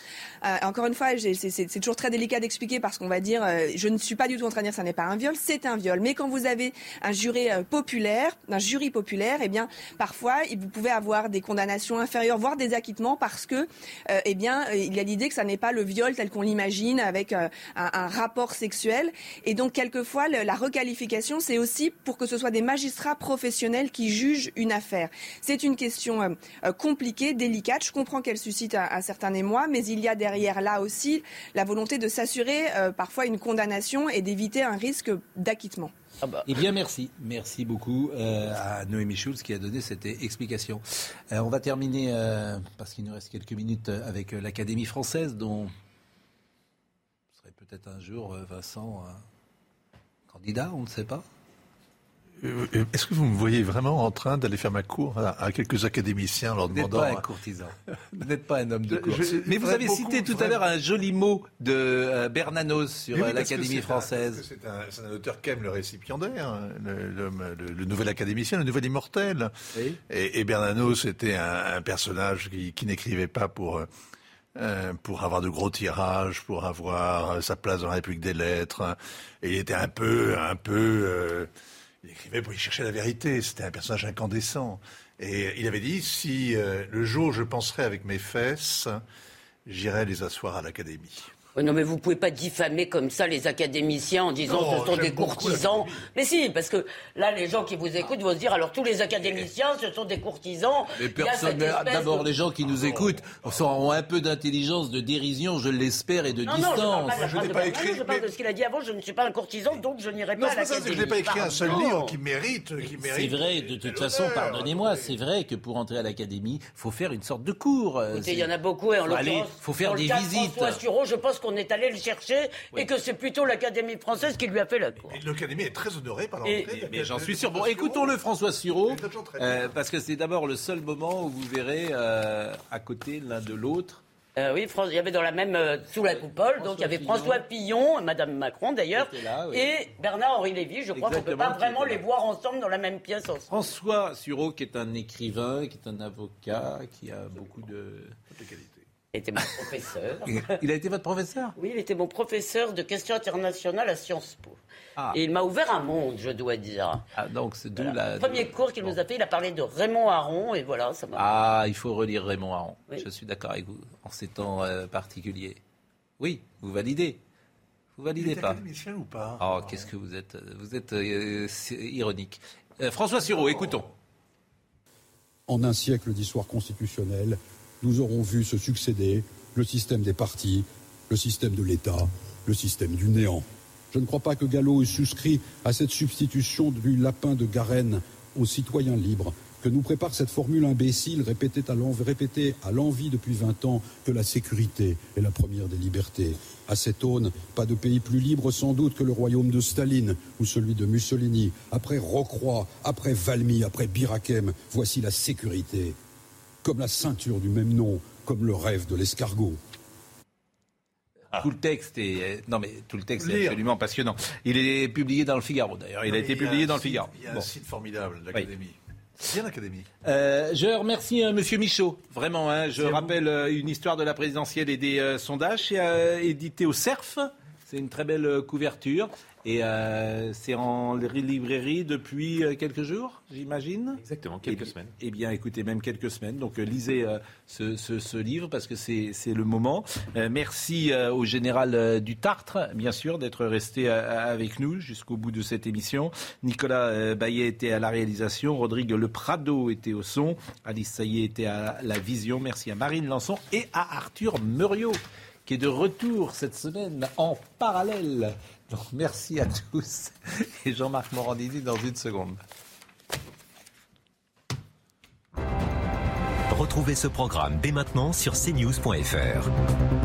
euh, encore une fois, c'est- toujours très délicat d'expliquer parce qu'on va dire, euh, je ne suis pas du tout en train de dire ça n'est pas un viol, c'est un viol. Mais quand vous avez un juré euh, populaire, un jury populaire, eh bien parfois vous pouvez avoir des condamnations inférieures, voire des acquittements parce que, euh, eh bien, euh, il y a l'idée que ça n'est pas le viol tel qu'on l'imagine avec un, rapport sexuel. Et donc quelquefois la requalification, c'est aussi pour que ce soit des magistrats professionnels jugent une affaire. C'est une question euh, euh, compliquée, délicate. Je comprends qu'elle suscite un, un certain émoi, mais il y a derrière là aussi la volonté de s'assurer euh, parfois une condamnation et d'éviter un risque d'acquittement. Eh bien, merci. Merci beaucoup euh, à Noémie Schulz qui a donné cette explication. Euh, on va terminer, euh, parce qu'il nous reste quelques minutes, avec euh, l'Académie française, dont serait peut-être un jour, euh, Vincent, candidat, on ne sait pas. Euh, euh, Est-ce que vous me voyez vraiment en train d'aller faire ma cour à, à quelques académiciens en leur Vous n'êtes demandant pas un courtisan. Vous n'êtes pas un homme de cour. Mais vous avez beaucoup, cité tout à l'heure un joli mot de euh, Bernanos sur oui, l'Académie française. C'est un, auteur qu'aime le récipiendaire, hein, le, le- le- le nouvel académicien, le nouvel immortel. Et, et Bernanos était un, un personnage qui, qui n'écrivait pas pour, euh, euh, pour avoir de gros tirages, pour avoir euh, sa place dans la République des Lettres. Et il était un peu, un peu, euh, il écrivait pour y chercher la vérité. C'était un personnage incandescent. Et il avait dit si euh, le jour où je penserai avec mes fesses, j'irai les asseoir à l'Académie. Non mais vous pouvez pas diffamer comme ça les académiciens en disant Non, ce sont des courtisans. Mais si, parce que là les gens qui vous écoutent vont se dire alors tous les académiciens ce sont des courtisans. Mais Il y a personne. cette mais espèce D'abord, de- les gens qui nous écoutent sont- ont un peu d'intelligence, de dérision, je l'espère, et de Non, non, je distance. pas Bernard, je parle de ce qu'il a dit avant, je ne suis pas un courtisan, donc je n'irai Non, pas à c'est que je n'ai pas écrit un seul livre qui mérite, qui C'est vrai, de toute façon, pardonnez-moi, c'est vrai que pour entrer à l'académie, faut faire une sorte de cours. euh, il y en a beaucoup et en l'occurrence, faut faire des visites. François Sureau, je pense qu'on est allé le chercher et que c'est plutôt l'Académie française qui lui a fait la cour. L'Académie est très honorée par Et- l'entrée. mais j'en suis sûr. Bon, écoutons-le, François Sureau, euh, parce que c'est d'abord le seul moment où vous verrez euh, à côté l'un de l'autre. Euh, oui, il y avait dans la même euh, sous la coupole, donc il y avait François Pillon, Madame Macron d'ailleurs, oui. et Bernard-Henri Lévy. Je crois qu'on ne peut pas vraiment les voir ensemble dans la même pièce ensemble. François Sureau, qui est un écrivain, qui est un avocat, qui a beaucoup de, Il était mon professeur. Il a été votre professeur? Oui, il était mon professeur de questions internationales à Sciences Po. Ah. Et il m'a ouvert un monde, je dois dire. Ah, donc c'est d'où Voilà. la. Le premier cours qu'il nous a fait, il a parlé de Raymond Aron, et voilà, ça m'a. Ah, il faut relire Raymond Aron. Oui. Je suis d'accord avec vous en ces temps euh, particuliers. Oui, vous validez. Vous validez pas. académicien ou pas? Oh, qu'est-ce que vous êtes Vous êtes euh, ironique. Euh, François Sureau, écoutons. En un siècle d'histoire constitutionnelle, nous aurons vu se succéder le système des partis, le système de l'État, le système du néant. Je ne crois pas que Gallo ait souscrit à cette substitution du lapin de Garenne aux citoyens libres que nous prépare cette formule imbécile répétée à l'envie, depuis 20 ans que la sécurité est la première des libertés. À cette aune, pas de pays plus libre sans doute que le royaume de Staline ou celui de Mussolini. Après Rocroi, après Valmy, après Birakem, voici la sécurité. Comme la ceinture du même nom, comme le rêve de l'escargot. Tout le texte est euh, non mais tout le texte est absolument passionnant. Il est publié dans le Figaro d'ailleurs. Il Non, a été a publié dans le Figaro. Il y a un site formidable l'Académie. Bien l'Académie. Euh, je remercie M. Monsieur Michaud, vraiment. Hein, je rappelle euh, une histoire de la présidentielle et des euh, sondages. Euh, édité au CERF. C'est une très belle euh, couverture. Et euh, c'est en librairie depuis euh, quelques jours, j'imagine? Exactement, quelques Eh semaines. Eh bien, écoutez, même quelques semaines. Donc, euh, lisez euh, ce, ce- ce livre parce que c'est le moment. Euh, merci au général du Tartre, bien sûr, d'être resté avec nous jusqu'au bout de cette émission. Nicolas Baillet était à la réalisation. Rodrigue Le Prado était au son. Alice Saillé était à la vision. Merci à Marine Lançon et à Arthur Muriot qui est de retour cette semaine en parallèle. Donc, merci à tous. Et Jean-Marc Morandini dans une seconde. Retrouvez ce programme dès maintenant sur cnews.fr.